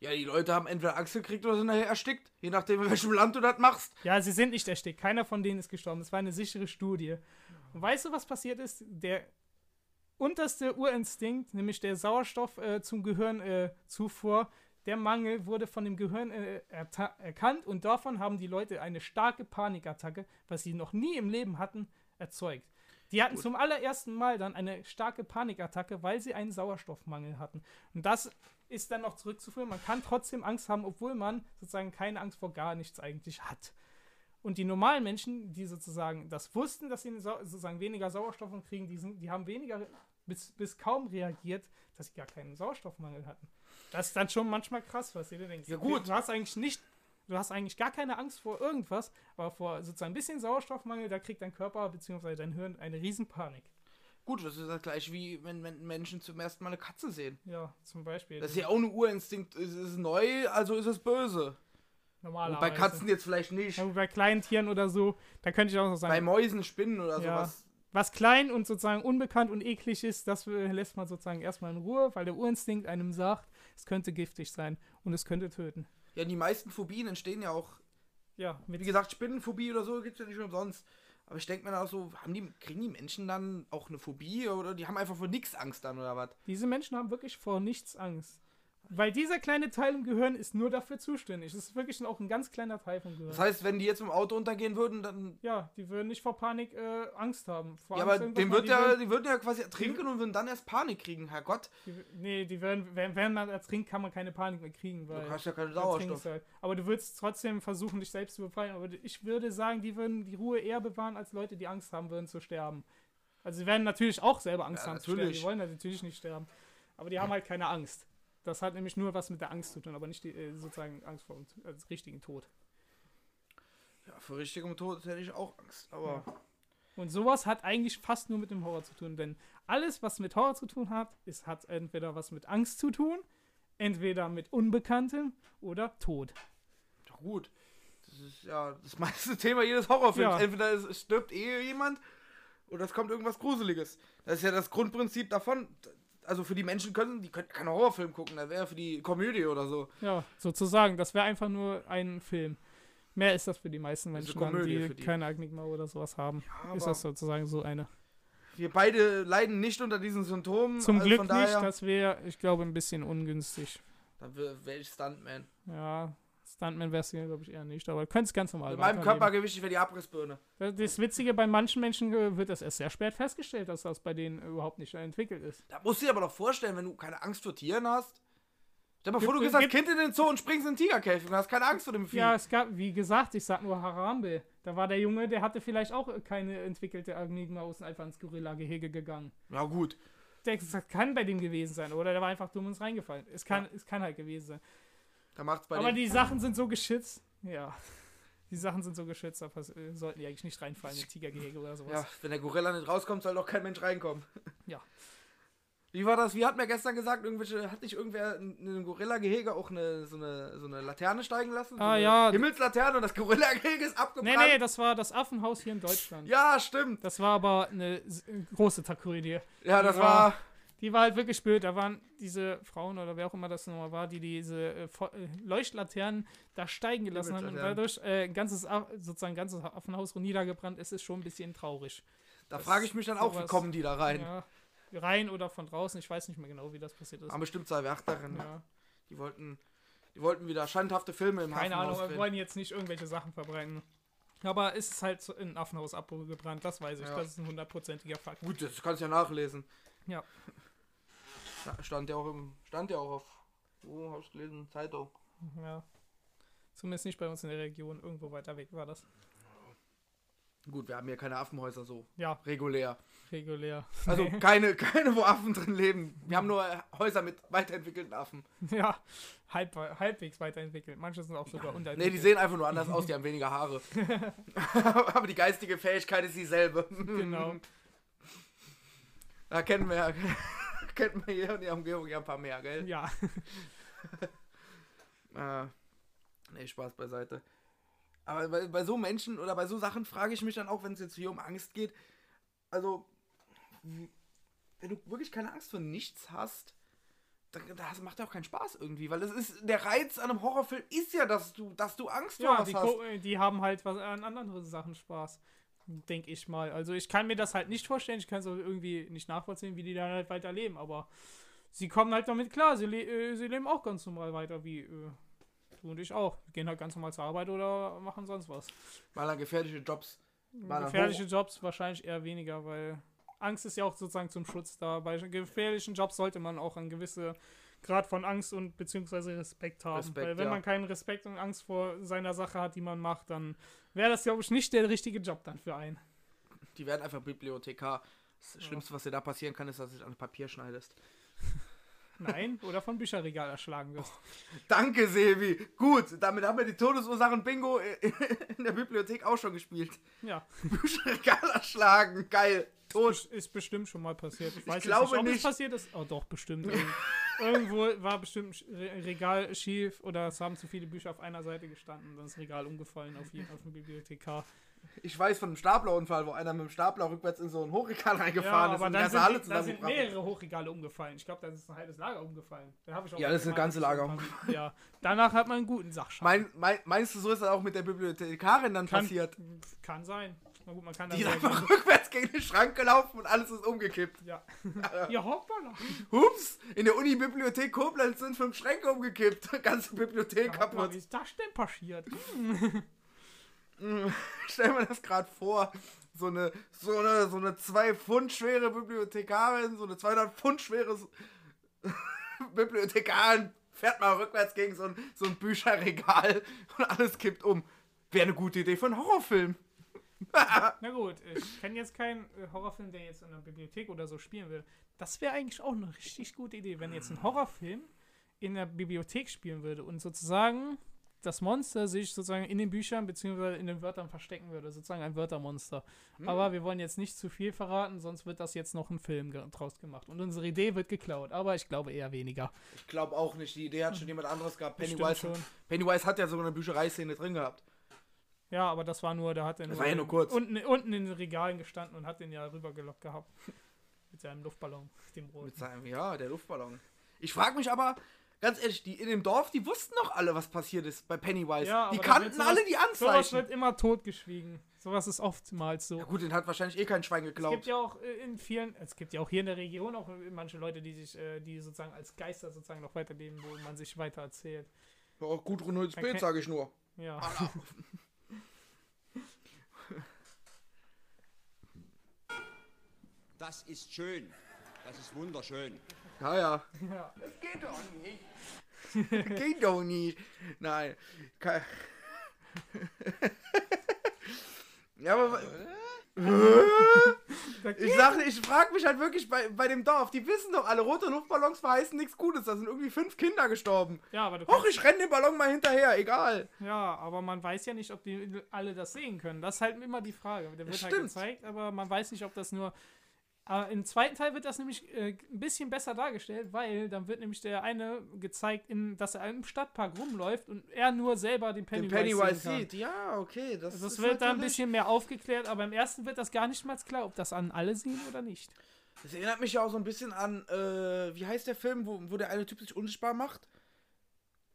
Ja, die Leute haben entweder Angst gekriegt oder sind nachher erstickt. Je nachdem, in welchem Land du das machst.
Ja, sie sind nicht erstickt. Keiner von denen ist gestorben. Es war eine sichere Studie. Und weißt du, was passiert ist? Der unterste Urinstinkt, nämlich der Sauerstoff äh, zum Gehirn äh, zufuhr, der Mangel wurde von dem Gehirn äh, erkannt und davon haben die Leute eine starke Panikattacke, was sie noch nie im Leben hatten, erzeugt. Die hatten zum allerersten Mal dann eine starke Panikattacke, weil sie einen Sauerstoffmangel hatten. Und das ist dann noch zurückzuführen. Man kann trotzdem Angst haben, obwohl man sozusagen keine Angst vor gar nichts eigentlich hat. Und die normalen Menschen, die sozusagen das wussten, dass sie sozusagen weniger Sauerstoff kriegen, die, sind, die haben weniger bis, bis kaum reagiert, dass sie gar keinen Sauerstoffmangel hatten. Das ist dann schon manchmal krass, was ihr denkst.
Ja, gut.
Du hast eigentlich nicht, du hast eigentlich gar keine Angst vor irgendwas, aber vor sozusagen ein bisschen Sauerstoffmangel, da kriegt dein Körper bzw. dein Hirn eine Riesenpanik.
Gut, das ist das gleich wie wenn, wenn Menschen zum ersten Mal eine Katze sehen.
Ja, zum Beispiel.
Das ist ja auch ein Urinstinkt. Es ist neu, also ist es böse. Und
normalerweise.
bei Katzen jetzt vielleicht nicht.
Ja, bei kleinen Tieren oder so, da könnte ich auch noch sagen,
Bei Mäusen, Spinnen oder
Ja.
sowas.
was klein und sozusagen unbekannt und eklig ist, das lässt man sozusagen erstmal in Ruhe, weil der Urinstinkt einem sagt, es könnte giftig sein und es könnte töten.
Ja, die meisten Phobien entstehen ja auch.
Ja,
Wie gesagt, Spinnenphobie oder so gibt es ja nicht umsonst. Aber ich denke mir dann auch so, haben die, kriegen die Menschen dann auch eine Phobie oder die haben einfach vor nichts Angst dann oder was?
Diese Menschen haben wirklich vor nichts Angst. Weil dieser kleine Teil im Gehirn ist nur dafür zuständig. Das ist wirklich auch ein ganz kleiner Teil vom Gehirn.
Das heißt, wenn die jetzt im Auto untergehen würden, dann.
ja, die würden nicht vor Panik äh, Angst haben. Vor
Ja,
Angst
aber dem wird
die
ja,
würden,
die würden ja quasi ertrinken und würden dann erst Panik kriegen, Herrgott.
die, Nee, die würden, wenn, wenn man ertrinkt, kann man keine Panik mehr kriegen. Weil
Du hast ja keinen
ertrinkst
Sauerstoff.
Halt. Aber du würdest trotzdem versuchen, dich selbst zu befreien. Aber ich würde sagen, die würden die Ruhe eher bewahren, als Leute, die Angst haben würden zu sterben. Also sie werden natürlich auch selber Angst
Ja,
haben zu sterben. Die
natürlich.
wollen natürlich nicht sterben. Aber die haben halt keine Angst. Das hat nämlich nur was mit der Angst zu tun, aber nicht die, äh, sozusagen Angst vor dem also richtigen Tod.
Ja, für richtigem Tod hätte ich auch Angst. Aber
Und sowas hat eigentlich fast nur mit dem Horror zu tun, denn alles, was mit Horror zu tun hat, ist, hat entweder was mit Angst zu tun, entweder mit Unbekanntem oder Tod.
ja, gut. Das ist ja das meiste Thema jedes Horrorfilms.
Ja.
Entweder es, es stirbt eh jemand oder es kommt irgendwas Gruseliges. Das ist ja das Grundprinzip davon. Also für die Menschen können, die können keinen Horrorfilm gucken, das wäre für die Komödie oder so.
Ja, sozusagen, das wäre einfach nur ein Film. Mehr ist das für die meisten Menschen, dann, die,
die.
keine Enigma oder sowas haben.
Ja,
ist das sozusagen so eine.
wir beide leiden nicht unter diesen Symptomen.
Zum
also
Glück
von
nicht, das wäre, ich glaube, ein bisschen ungünstig.
Dann wäre ich Stuntman.
Ja, Stuntman wär's hier, glaube ich, eher nicht, aber du könntest ganz normal
Mit meinem. Körpergewicht, ich wäre die Abrissbirne.
Das, Witzige, bei manchen Menschen äh, wird das erst sehr spät festgestellt, dass das bei denen überhaupt nicht entwickelt ist.
Da musst du dir aber doch vorstellen, wenn du keine Angst vor Tieren hast. Stell mal vor, du gehst als Kind in den Zoo und springst in den Tigerkäfig und hast keine Angst vor dem Vieh.
Ja, es gab, wie gesagt, ich sag nur Harambe. Da war der Junge, der hatte vielleicht auch keine entwickelte Enigma und einfach ins Gorilla-Gehege gegangen.
ja gut.
Das kann bei dem gewesen sein, oder der war einfach dumm ins reingefallen. Es kann, es kann halt gewesen sein.
Da macht's bei
Aber die Sachen sind so geschützt. Ja. Die Sachen sind so geschützt, da äh, sollten die eigentlich nicht reinfallen in Tigergehege oder sowas.
Ja, wenn der Gorilla nicht rauskommt, soll doch kein Mensch reinkommen.
Ja.
Wie war das? Wie hat mir gestern gesagt, irgendwelche, hat nicht irgendwer in in einem Gorilla-Gehege auch eine, so, eine, so eine Laterne steigen lassen? So
Ah, ja.
Himmelslaterne und das Gorilla-Gehege ist
Nee,
abgebrannt.
nee, das war das Affenhaus hier in Deutschland.
Ja, stimmt.
Das war aber eine große Tragödie.
Ja, das
Ja.
war.
Die war halt wirklich blöd. Da waren diese Frauen oder wer auch immer das nochmal war, die diese äh, äh, Leuchtlaternen da steigen gelassen haben und dadurch äh, ein ganzes, sozusagen ein ganzes Affenhaus niedergebrannt ist, ist schon ein bisschen traurig.
Da frage ich mich dann auch, wie
sowas-
kommen die da rein?
Ja, rein oder von draußen, ich weiß nicht mehr genau, wie das passiert ist.
Haben bestimmt zwei Wärterinnen.
Ja,
Die wollten. Die wollten wieder schandhafte Filme im
keine
Hafenhaus
Ahnung, wir wollen jetzt nicht irgendwelche Sachen verbrennen. Aber es ist halt so in ein Affenhaus abgebrannt, das weiß ich.
Ja.
Das ist ein hundertprozentiger Fakt.
Gut, das kannst du ja nachlesen.
Ja.
Sta- Stand ja auch im. Stand ja auch auf. Wo hab ich gelesen? Zeitung.
Ja. Zumindest nicht bei uns in der Region, irgendwo weiter weg war das.
Gut, wir haben hier keine Affenhäuser so.
Ja,
Regulär.
regulär.
Also keine, keine, wo Affen drin leben. Wir haben nur Häuser mit weiterentwickelten Affen.
Ja, halb, halbwegs weiterentwickelt. Manche sind auch sogar
Nee,
unterentwickelt.
die sehen einfach nur anders aus, die haben weniger Haare. Aber die geistige Fähigkeit ist dieselbe.
Genau.
Da kennen wir ja. Kennen wir hier in der Umgebung ja ein paar mehr, gell?
Ja,
Äh, nee, Spaß beiseite. Aber bei, bei so Menschen oder bei so Sachen frage ich mich dann auch, wenn es jetzt hier um Angst geht. Also, wenn du wirklich keine Angst vor nichts hast, dann das macht ja auch keinen Spaß irgendwie, weil das ist der Reiz an einem Horrorfilm ist ja, dass du, dass du Angst vor
ja
was
die,
hast.
die haben halt was an anderen Sachen Spaß. Denke ich mal. Also ich kann mir das halt nicht vorstellen. Ich kann es auch irgendwie nicht nachvollziehen, wie die dann halt weiterleben. Aber sie kommen halt damit klar. Sie, le äh, sie leben auch ganz normal weiter, wie äh, du und ich auch. Gehen halt ganz normal zur Arbeit oder machen sonst was.
Weil er gefährliche Jobs. Dann
Gefährliche Jobs wahrscheinlich eher weniger, weil Angst ist ja auch sozusagen zum Schutz da. Bei gefährlichen Jobs sollte man auch einen gewissen Grad von Angst und beziehungsweise Respekt haben.
Respekt,
weil wenn
ja.
man keinen Respekt und Angst vor seiner Sache hat, die man macht, dann wäre das, glaube ich, nicht der richtige Job dann für einen.
Die werden einfach Bibliothekar. Das Schlimmste, was dir da passieren kann, ist, dass du dich an Papier schneidest.
Nein, oder vom Bücherregal erschlagen wirst.
Danke, Sevi. Gut, damit haben wir die Todesursachen Bingo in der Bibliothek auch schon gespielt.
Ja,
Bücherregal erschlagen. Geil. Tot.
ist, ist bestimmt schon mal passiert. Ich weiß jetzt
glaube
nicht, ob
nicht.
es passiert ist. Oh, doch, bestimmt. Irgend- Irgendwo war bestimmt ein Re- Regal schief oder es haben zu viele Bücher auf einer Seite gestanden. Dann ist das Regal umgefallen auf, jeden, auf den Bibliothekar.
Ich weiß von einem Staplerunfall, wo einer mit dem Stapler rückwärts in so ein Hochregal reingefahren ist
aber
und
dann sind,
Halle
die- da sind mehrere Hochregale umgefallen. Ich glaube, da ist ein halbes Lager umgefallen. Da ich auch
Ja, das ist eine
mal
ganze Lager
umgefallen. Ja, danach hat man einen guten Sachschaden.
Mein, mein, meinst du, so ist das auch mit der Bibliothekarin dann
kann,
passiert?
Kann sein. Na gut, man kann
Die ist einfach rückwärts gegen den Schrank gelaufen und alles ist umgekippt.
ja. ja, hoppala.
Hups, in der Unibibliothek Koblenz sind fünf Schränke umgekippt. Ganze Bibliothek
Ja,
kaputt.
wie ist das denn passiert?
Stell mir das gerade vor. So eine, so eine, so eine zwei Pfund schwere Bibliothekarin, so eine 200 Pfund schwere Bibliothekarin fährt mal rückwärts gegen so ein, so ein Bücherregal und alles kippt um. Wäre eine gute Idee für einen Horrorfilm.
Na gut, ich kenne jetzt keinen äh, Horrorfilm, der jetzt in der Bibliothek oder so spielen will. Das wäre eigentlich auch eine richtig gute Idee, wenn jetzt ein Horrorfilm in der Bibliothek spielen würde und sozusagen das Monster sich sozusagen in den Büchern bzw. in den Wörtern verstecken würde. Sozusagen ein Wörtermonster. Aber wir wollen jetzt nicht zu viel verraten, sonst wird das jetzt noch ein Film draus gemacht. Und unsere Idee wird geklaut, aber ich glaube eher weniger.
Ich glaube auch nicht. Die Idee hat schon jemand anderes gehabt. Pennywise,
schon.
Pennywise hat ja sogar eine Büchereiszene drin gehabt.
Ja, aber das war nur, da hat er
war ja nur kurz.
Unten, unten in den Regalen gestanden und hat den ja rübergelockt gehabt. Mit seinem Luftballon, dem roten.
Mit seinem, ja, der Luftballon. Ich frage mich aber, ganz ehrlich, die in dem Dorf, die wussten doch alle, was passiert ist bei Pennywise.
Ja,
die kannten
sowas-
alle die
Sowas
Anzeichen.
wird immer totgeschwiegen. Sowas ist oftmals so.
Ja gut, den hat wahrscheinlich eh kein Schwein
es gibt
geglaubt.
ja auch äh, in vielen, es gibt ja auch hier in der Region auch manche Leute, die sich, äh, die sozusagen als Geister sozusagen noch weiterleben, wo man sich weiter erzählt.
Ja,
Man
Bild,
kennt-
sage ich nur.
Ja.
Das ist schön. Das ist wunderschön.
Ja, ja.
ja.
Geht doch nicht.
Geht doch nicht. Nein. Ja, aber. Ich sag, ich frag mich halt wirklich bei, bei dem Dorf, die wissen doch alle, rote Luftballons verheißen nichts Gutes, da sind irgendwie fünf Kinder gestorben.
ja, aber du
Och,
kannst,
ich renn den Ballon mal hinterher, egal.
ja, aber man weiß ja nicht, ob die alle das sehen können. Das ist halt immer die Frage. Der wird
Das
halt
stimmt.
gezeigt, aber man weiß nicht, ob das nur. Aber Im zweiten Teil wird das nämlich äh, ein bisschen besser dargestellt, weil dann wird nämlich der eine gezeigt, in, dass er im Stadtpark rumläuft und er nur selber den
Den
Pennywise,
Pennywise
sehen kann.
sieht, ja, okay. Das,
Also es
ist
wird da ein bisschen mehr aufgeklärt, aber im ersten wird das gar nicht mal klar, ob das an alle sehen oder nicht.
Das erinnert mich ja auch so ein bisschen an, äh, wie heißt der Film, wo, wo der eine Typ sich unsichtbar macht?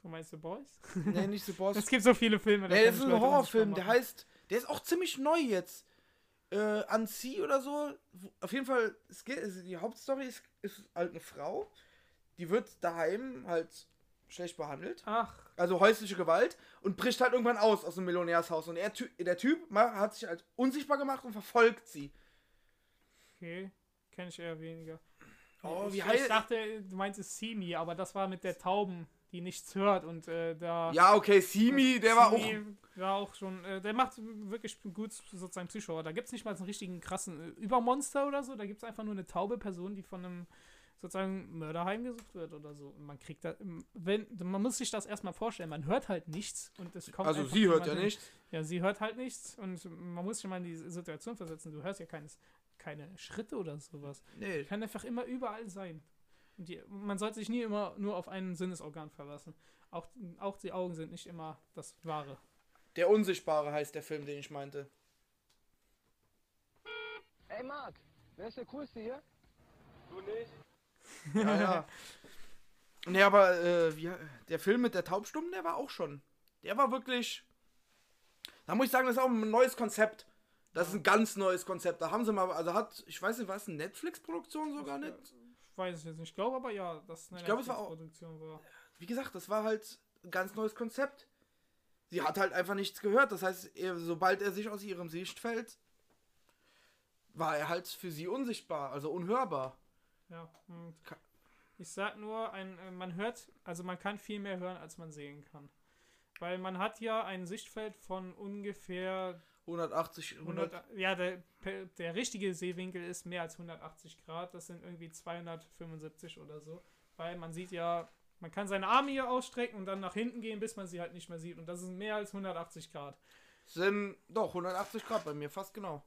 Du meinst The Boys?
Nee, nicht The Boss.
Es gibt so viele Filme.
Nee, das ist ein Horrorfilm, der heißt, der ist auch ziemlich neu jetzt. Äh, Anzi oder so. Auf jeden Fall, es geht, die Hauptstory ist, ist halt eine Frau, die wird daheim halt schlecht behandelt.
Ach,
Also häusliche Gewalt und bricht halt irgendwann aus aus dem Millionärshaus. Und er, der Typ hat sich halt unsichtbar gemacht und verfolgt sie.
okay. Kenne ich eher weniger.
Oh,
ich,
wie
ich
heißt.
dachte, du meinst es Simi, aber das war mit der Tauben, die nichts hört und äh, da.
Ja, okay, Simi, der war auch.
War auch schon, äh, der macht wirklich gut sozusagen Zuschauer. Da gibt es nicht mal so einen richtigen krassen äh, Übermonster oder so. Da gibt es einfach nur eine taube Person, die von einem sozusagen Mörder heimgesucht wird oder so. Und man kriegt da, wenn, man muss sich das erstmal vorstellen, man hört halt nichts und es kommt
Also sie hört ja
hin.
nicht.
Ja, sie hört halt nichts und man muss sich mal in die Situation versetzen. Du hörst ja keines, keine Schritte oder sowas.
Nee.
Kann einfach immer überall sein. Die, man sollte sich nie immer nur auf ein Sinnesorgan verlassen. Auch, auch die Augen sind nicht immer das Wahre.
Der Unsichtbare heißt der Film, den ich meinte.
Ey Marc, wer ist der Coolste hier? Du nicht.
Ja, ja. Nee, aber äh, wie, der Film mit der Taubstummen, der war auch schon. Der war wirklich. Da muss ich sagen, das ist auch ein neues Konzept. Das ist ein ganz neues Konzept. Da haben sie mal, also hat, ich weiß nicht, was, eine Netflix-Produktion sogar nicht?
Ich weiß es jetzt nicht. Ich glaube aber ja, dass eine
Ich glaube, es war auch-
Produktion war.
Wie gesagt, das war halt ein ganz neues Konzept. Sie hat halt einfach nichts gehört. Das heißt, er, sobald er sich aus ihrem Sichtfeld, war er halt für sie unsichtbar, also unhörbar.
Ja. Ich sag nur, ein, äh, man hört, also man kann viel mehr hören, als man sehen kann. Weil man hat ja ein Sichtfeld von ungefähr
180, 100.
100, ja, der, der richtige Sehwinkel ist mehr als 180 Grad. Das sind irgendwie 275 oder so. Weil man sieht ja, man kann seine Arme hier ausstrecken und dann nach hinten gehen, bis man sie halt nicht mehr sieht. Und das ist mehr als 180 Grad.
Sind doch 180 Grad bei mir, fast genau.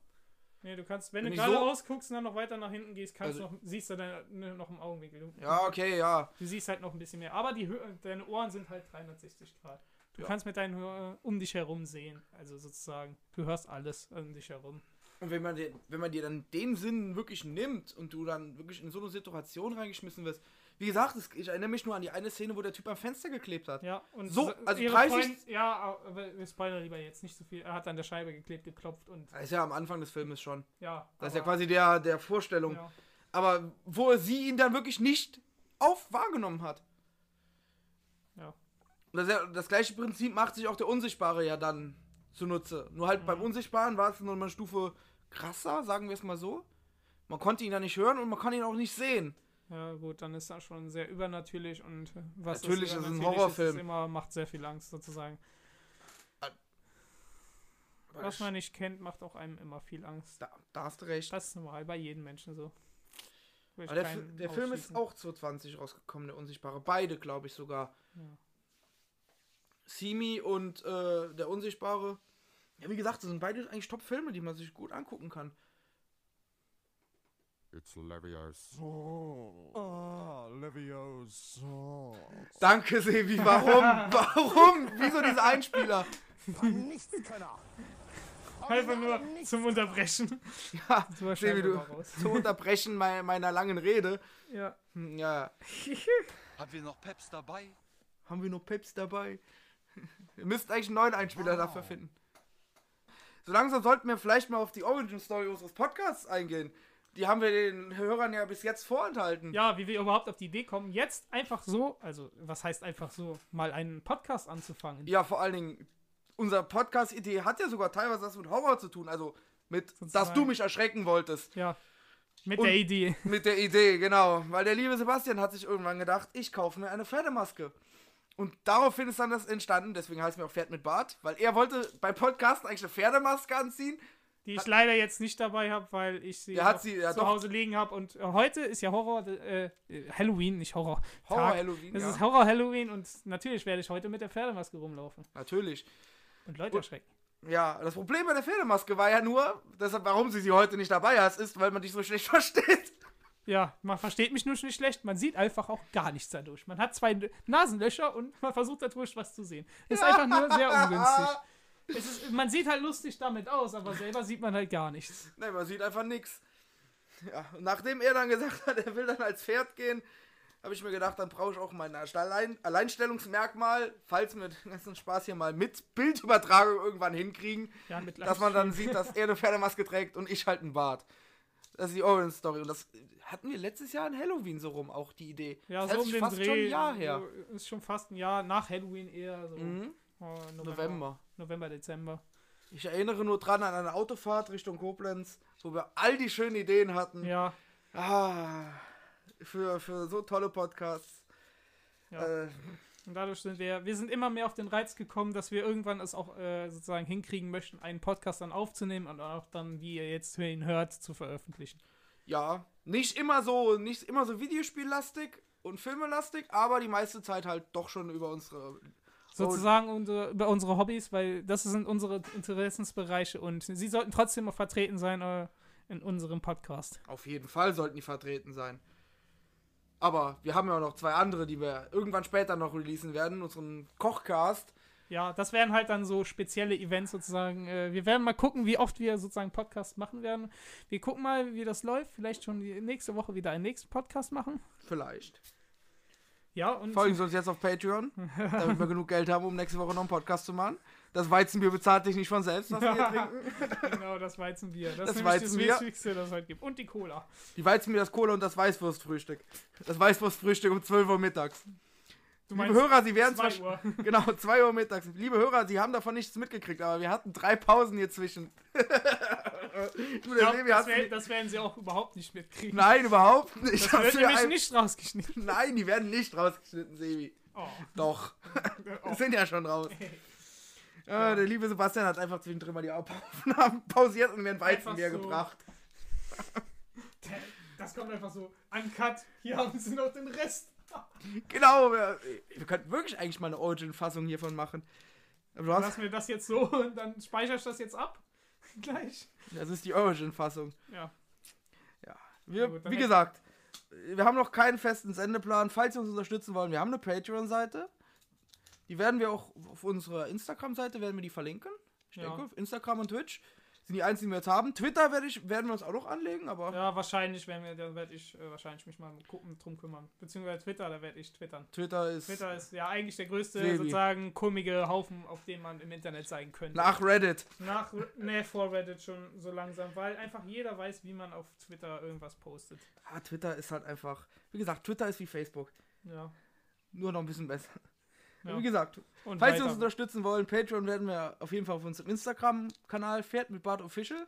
Nee, du kannst, wenn,
Wenn
du gerade
so-
ausguckst und dann noch weiter nach hinten gehst, kannst
Also-
du noch, siehst du deine, ne, noch im Augenwinkel. Du,
Ja, okay, ja.
du siehst halt noch ein bisschen mehr. Aber die, deine Ohren sind halt 360 Grad. Du
Ja.
kannst mit deinen Hö- um dich herum sehen. Also sozusagen, du hörst alles um dich herum.
Und wenn man, dir, wenn man dir dann den Sinn wirklich nimmt und du dann wirklich in so eine Situation reingeschmissen wirst, wie gesagt, es, ich erinnere mich nur an die eine Szene, wo der Typ am Fenster geklebt hat.
Ja, und
So, also
ihre
30
Freund, ja, aber wir spoilern lieber jetzt nicht so viel. Er hat an der Scheibe geklebt, geklopft und
Das ist ja am Anfang des Filmes schon.
ja.
Das ist ja quasi der, der Vorstellung.
Ja.
Aber wo sie ihn dann wirklich nicht auf wahrgenommen hat.
Ja.
Das, ist ja- das gleiche Prinzip macht sich auch der Unsichtbare ja dann zunutze. Nur halt
Mhm.
beim Unsichtbaren war es noch eine Stufe krasser, sagen wir es mal so. Man konnte ihn da nicht hören und man kann ihn auch nicht sehen.
Ja, gut, dann ist das schon sehr übernatürlich und äh, was
Natürlich, das ist ein Horrorfilm.
Ist, immer macht sehr viel Angst sozusagen. Was man nicht kennt, macht auch einem immer viel Angst.
Da, da hast du recht.
Das ist normal bei jedem Menschen so.
Der, der Film ist auch 2020 rausgekommen, der Unsichtbare. Beide, glaube ich sogar.
Ja.
Simi und äh, der Unsichtbare. Ja, wie gesagt, das sind beide eigentlich Top-Filme, die man sich gut angucken kann.
It's Levioso. Ah, Levioso.
Danke, Sebi. Warum? Warum? Wieso diese Einspieler?
Einfach nur zum Unterbrechen.
Ja, Sebi, du,
mal raus.
zu unterbrechen mei- meiner langen Rede.
Ja.
Ja,
Haben wir noch Peps dabei?
haben wir noch Peps dabei? Ihr müsst eigentlich einen neuen Einspieler dafür finden. So langsam sollten wir vielleicht mal auf die Origin-Story unseres Podcasts eingehen. Die haben wir den Hörern ja bis jetzt vorenthalten.
ja, wie wir überhaupt auf die Idee kommen, jetzt einfach so, also was heißt einfach so, mal einen Podcast anzufangen.
Ja, vor allen Dingen, unser Podcast-Idee hat ja sogar teilweise was mit Horror zu tun. Also mit, dass
Sozusagen.
du mich erschrecken wolltest.
Ja. Mit
Und-
der Idee.
Mit der Idee, genau. Weil der liebe Sebastian hat sich irgendwann gedacht, ich kaufe mir eine Pferdemaske. Und daraufhin ist dann das entstanden, deswegen heißt mir auch Pferd mit Bart, weil er wollte beim Podcast eigentlich eine Pferdemaske anziehen.
Die ich leider jetzt nicht dabei habe, weil ich sie,
hat sie- ja,
zu
doch.
Hause liegen habe. Und äh, heute ist ja Horror, äh, äh, Halloween, nicht Horror.
Horror
Tag.
Halloween,
Es
ja.
ist Horror Halloween und natürlich werde ich heute mit der Pferdemaske rumlaufen
Natürlich.
und Leute erschrecken.
Ja, das Problem bei der Pferdemaske war ja nur, deshalb, warum sie sie heute nicht dabei hast, ist, weil man dich so schlecht versteht.
Ja, man versteht mich nur nicht schlecht. Man sieht einfach auch gar nichts dadurch. Man hat zwei Nasenlöcher und man versucht dadurch was zu sehen. Ist einfach nur sehr ungünstig. Es ist, man sieht halt lustig damit aus, aber selber sieht man halt gar nichts.
Nein, man sieht einfach nichts. Ja, und nachdem er dann gesagt hat, er will dann als Pferd gehen, habe ich mir gedacht, dann brauche ich auch mein Allein Alleinstellungsmerkmal, falls wir den ganzen Spaß hier mal mit Bildübertragung irgendwann hinkriegen,
Ja,
dass man dann sieht, dass er eine Pferdemaske trägt und ich halt einen Bart. Das ist die Origin-Story. Und das hatten wir letztes Jahr in Halloween so rum, auch die Idee.
Ja,
das
so um den
fast
Dreh.
schon ein Jahr her.
Ist schon fast ein Jahr nach Halloween eher. So
Mhm.
oh,
November.
November, Dezember.
Ich erinnere nur dran an eine Autofahrt Richtung Koblenz, wo wir all die schönen Ideen hatten.
Ja,
Ah, für, für so tolle Podcasts.
Ja.
Äh,
und dadurch sind wir, wir sind immer mehr auf den Reiz gekommen, dass wir irgendwann es auch äh, sozusagen hinkriegen möchten, einen Podcast dann aufzunehmen und auch dann, wie ihr jetzt ihn hört, zu veröffentlichen.
ja, nicht immer so, nicht immer so Videospiellastig und Filmelastig, aber die meiste Zeit halt doch schon über unsere.
Sozusagen unsere, über unsere Hobbys, weil das sind unsere Interessensbereiche und sie sollten trotzdem auch vertreten sein äh, in unserem Podcast.
Auf jeden Fall sollten die vertreten sein. Aber wir haben ja auch noch zwei andere, die wir irgendwann später noch releasen werden. Unseren Kochcast.
Ja, das wären halt dann so spezielle Events sozusagen. Äh, wir werden mal gucken, wie oft wir sozusagen Podcast machen werden. Wir gucken mal, wie das läuft. Vielleicht schon nächste Woche wieder einen nächsten Podcast machen.
Vielleicht.
Ja, und
Folgen Sie uns jetzt auf Patreon, damit wir genug Geld haben, um nächste Woche noch einen Podcast zu machen. Das Weizenbier bezahlt sich nicht von selbst, was wir hier trinken.
genau das Weizenbier. Das,
Das
ist
Weizenbier.
das Wichtigste, das es heute gibt. Und die Cola.
Die Weizenbier, das Cola und das Weißwurstfrühstück. Das Weißwurstfrühstück um 12 Uhr mittags.
Du
Liebe Hörer, Sie werden
2 Uhr.
Genau, 2 Uhr mittags. Liebe Hörer, Sie haben davon nichts mitgekriegt, aber wir hatten drei Pausen hier zwischen.
Ja,
Sebi
das, wär, das werden sie auch überhaupt nicht mitkriegen.
Nein, überhaupt nicht.
das wird
mir
nämlich
ein-
nicht rausgeschnitten.
Nein, die werden nicht rausgeschnitten, Sebi.
Oh.
Doch.
Oh.
Die sind ja schon raus. Ja, der liebe Sebastian hat einfach zwischendrin mal die Aufnahmen pausiert und mir ein Weizenbier
so.
gebracht.
Das kommt einfach so uncut. Hier haben sie noch den Rest.
Genau, wir, wir könnten wirklich eigentlich mal eine Origin-Fassung hiervon machen. Aber hast,
Lass mir das jetzt so und dann speichere ich das jetzt ab. Gleich.
das ist die Origin-Fassung.
Ja.
Wir,
Na gut,
wie gesagt, wir haben noch keinen festen Sendeplan. Falls Sie uns unterstützen wollen, wir haben eine Patreon-Seite. Die werden wir auch auf unserer Instagram-Seite werden wir die verlinken. Ich
Ja.
denke, auf Instagram und Twitch. Sind die einzigen, die wir jetzt haben. Twitter werd ich, werden wir uns auch noch anlegen, aber
Ja, wahrscheinlich werden wir, da werde ich äh, wahrscheinlich mich mal gucken, drum kümmern. Beziehungsweise Twitter, da werde ich twittern.
Twitter ist
Twitter ist ja eigentlich der größte
Sebi.
sozusagen komische Haufen, auf dem man im Internet sein könnte.
nach Reddit.
Nach, ne, vor Reddit schon so langsam, weil einfach jeder weiß, wie man auf Twitter irgendwas postet.
Ah, Twitter ist halt einfach, wie gesagt, Twitter ist wie Facebook.
Ja.
Nur noch ein bisschen besser.
Ja.
Wie gesagt,
Und
falls Sie
weiter.
uns unterstützen wollen, Patreon werden wir auf jeden Fall auf unserem Instagram-Kanal Pferd mit Bart Official.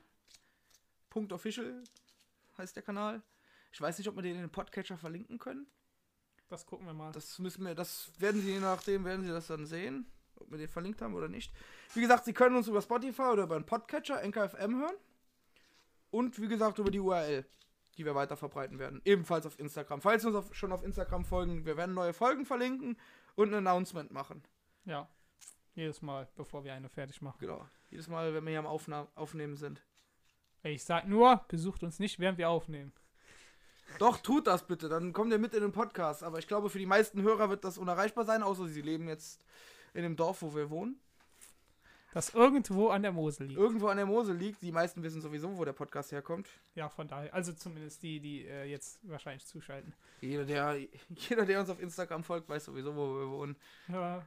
Punkt Official heißt der Kanal. Ich weiß nicht, ob wir den in den Podcatcher verlinken können.
das gucken wir mal.
Das müssen wir, das werden Sie je nachdem, werden Sie das dann sehen, ob wir den verlinkt haben oder nicht. Wie gesagt, Sie können uns über Spotify oder über einen Podcatcher, NKFM hören. Und wie gesagt, über die URL, die wir weiter verbreiten werden. Ebenfalls auf Instagram. Falls Sie uns auf, schon auf Instagram folgen, wir werden neue Folgen verlinken und ein Announcement machen.
Ja. Jedes Mal, bevor wir eine fertig machen.
Genau. Jedes Mal, wenn wir hier am Aufna Aufnehmen sind.
Ich sag nur, besucht uns nicht, während wir aufnehmen.
Doch, tut das bitte, dann kommt ihr mit in den Podcast. Aber ich glaube, für die meisten Hörer wird das unerreichbar sein, außer sie leben jetzt in dem Dorf, wo wir wohnen.
Das irgendwo an der Mosel liegt.
Irgendwo an der Mosel liegt. Die meisten wissen sowieso, wo der Podcast herkommt.
Ja, von daher. Also zumindest die, die äh, jetzt wahrscheinlich zuschalten.
Jeder der, jeder, der uns auf Instagram folgt, weiß sowieso, wo wir wohnen.
Ja.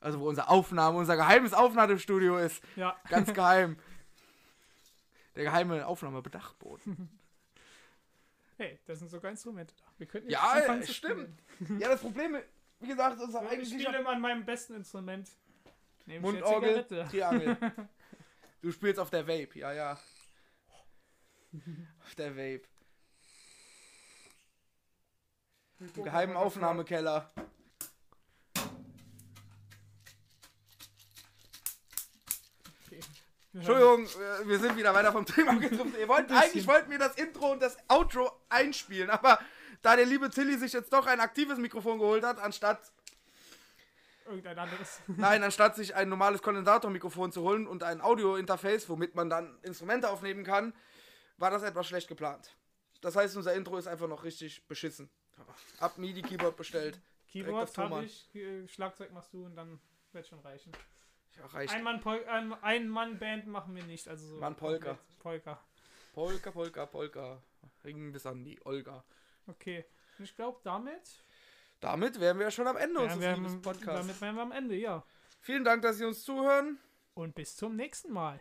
Also wo unsere Aufnahme, unser geheimes Aufnahmestudio ist.
Ja.
Ganz geheim. Der geheime Aufnahmebedachboden.
Hey, da sind sogar Instrumente da. Wir könnten
Ja,
anfangen zu
stimmt.
spielen.
Ja, das Problem, wie gesagt, unser
Ich
eigentlicher
spiele immer an meinem besten Instrument.
Mundorgel. Triangel. Du spielst auf der Vape, ja, ja. Auf der Vape. Im geheimen Aufnahmekeller. Entschuldigung, wir sind wieder weiter vom Thema gedriftet. Ihr wollt, eigentlich wollten wir das Intro und das Outro einspielen, aber da der liebe Tilly sich jetzt doch ein aktives Mikrofon geholt hat, anstatt,
Irgendein anderes.
nein, anstatt sich ein normales Kondensatormikrofon zu holen und ein Audio-Interface, womit man dann Instrumente aufnehmen kann, war das etwas schlecht geplant. Das heißt, unser Intro ist einfach noch richtig beschissen. Ab MIDI-Keyboard bestellt.
Keyboard habe ich, äh, Schlagzeug machst du und dann wird schon reichen.
Ja, reicht.
Ein Mann, Pol ein, Mann Band machen wir nicht, also so
Mann Polka.
komplett Polka.
Polka, Polka, Polka. Ringen bis an die Olga.
Okay. Und ich glaube damit,
Damit wären wir ja schon am Ende
ja,
unseres
haben,
Podcasts.
damit wären wir am Ende, ja.
Vielen Dank, dass Sie uns zuhören.
Und bis zum nächsten Mal.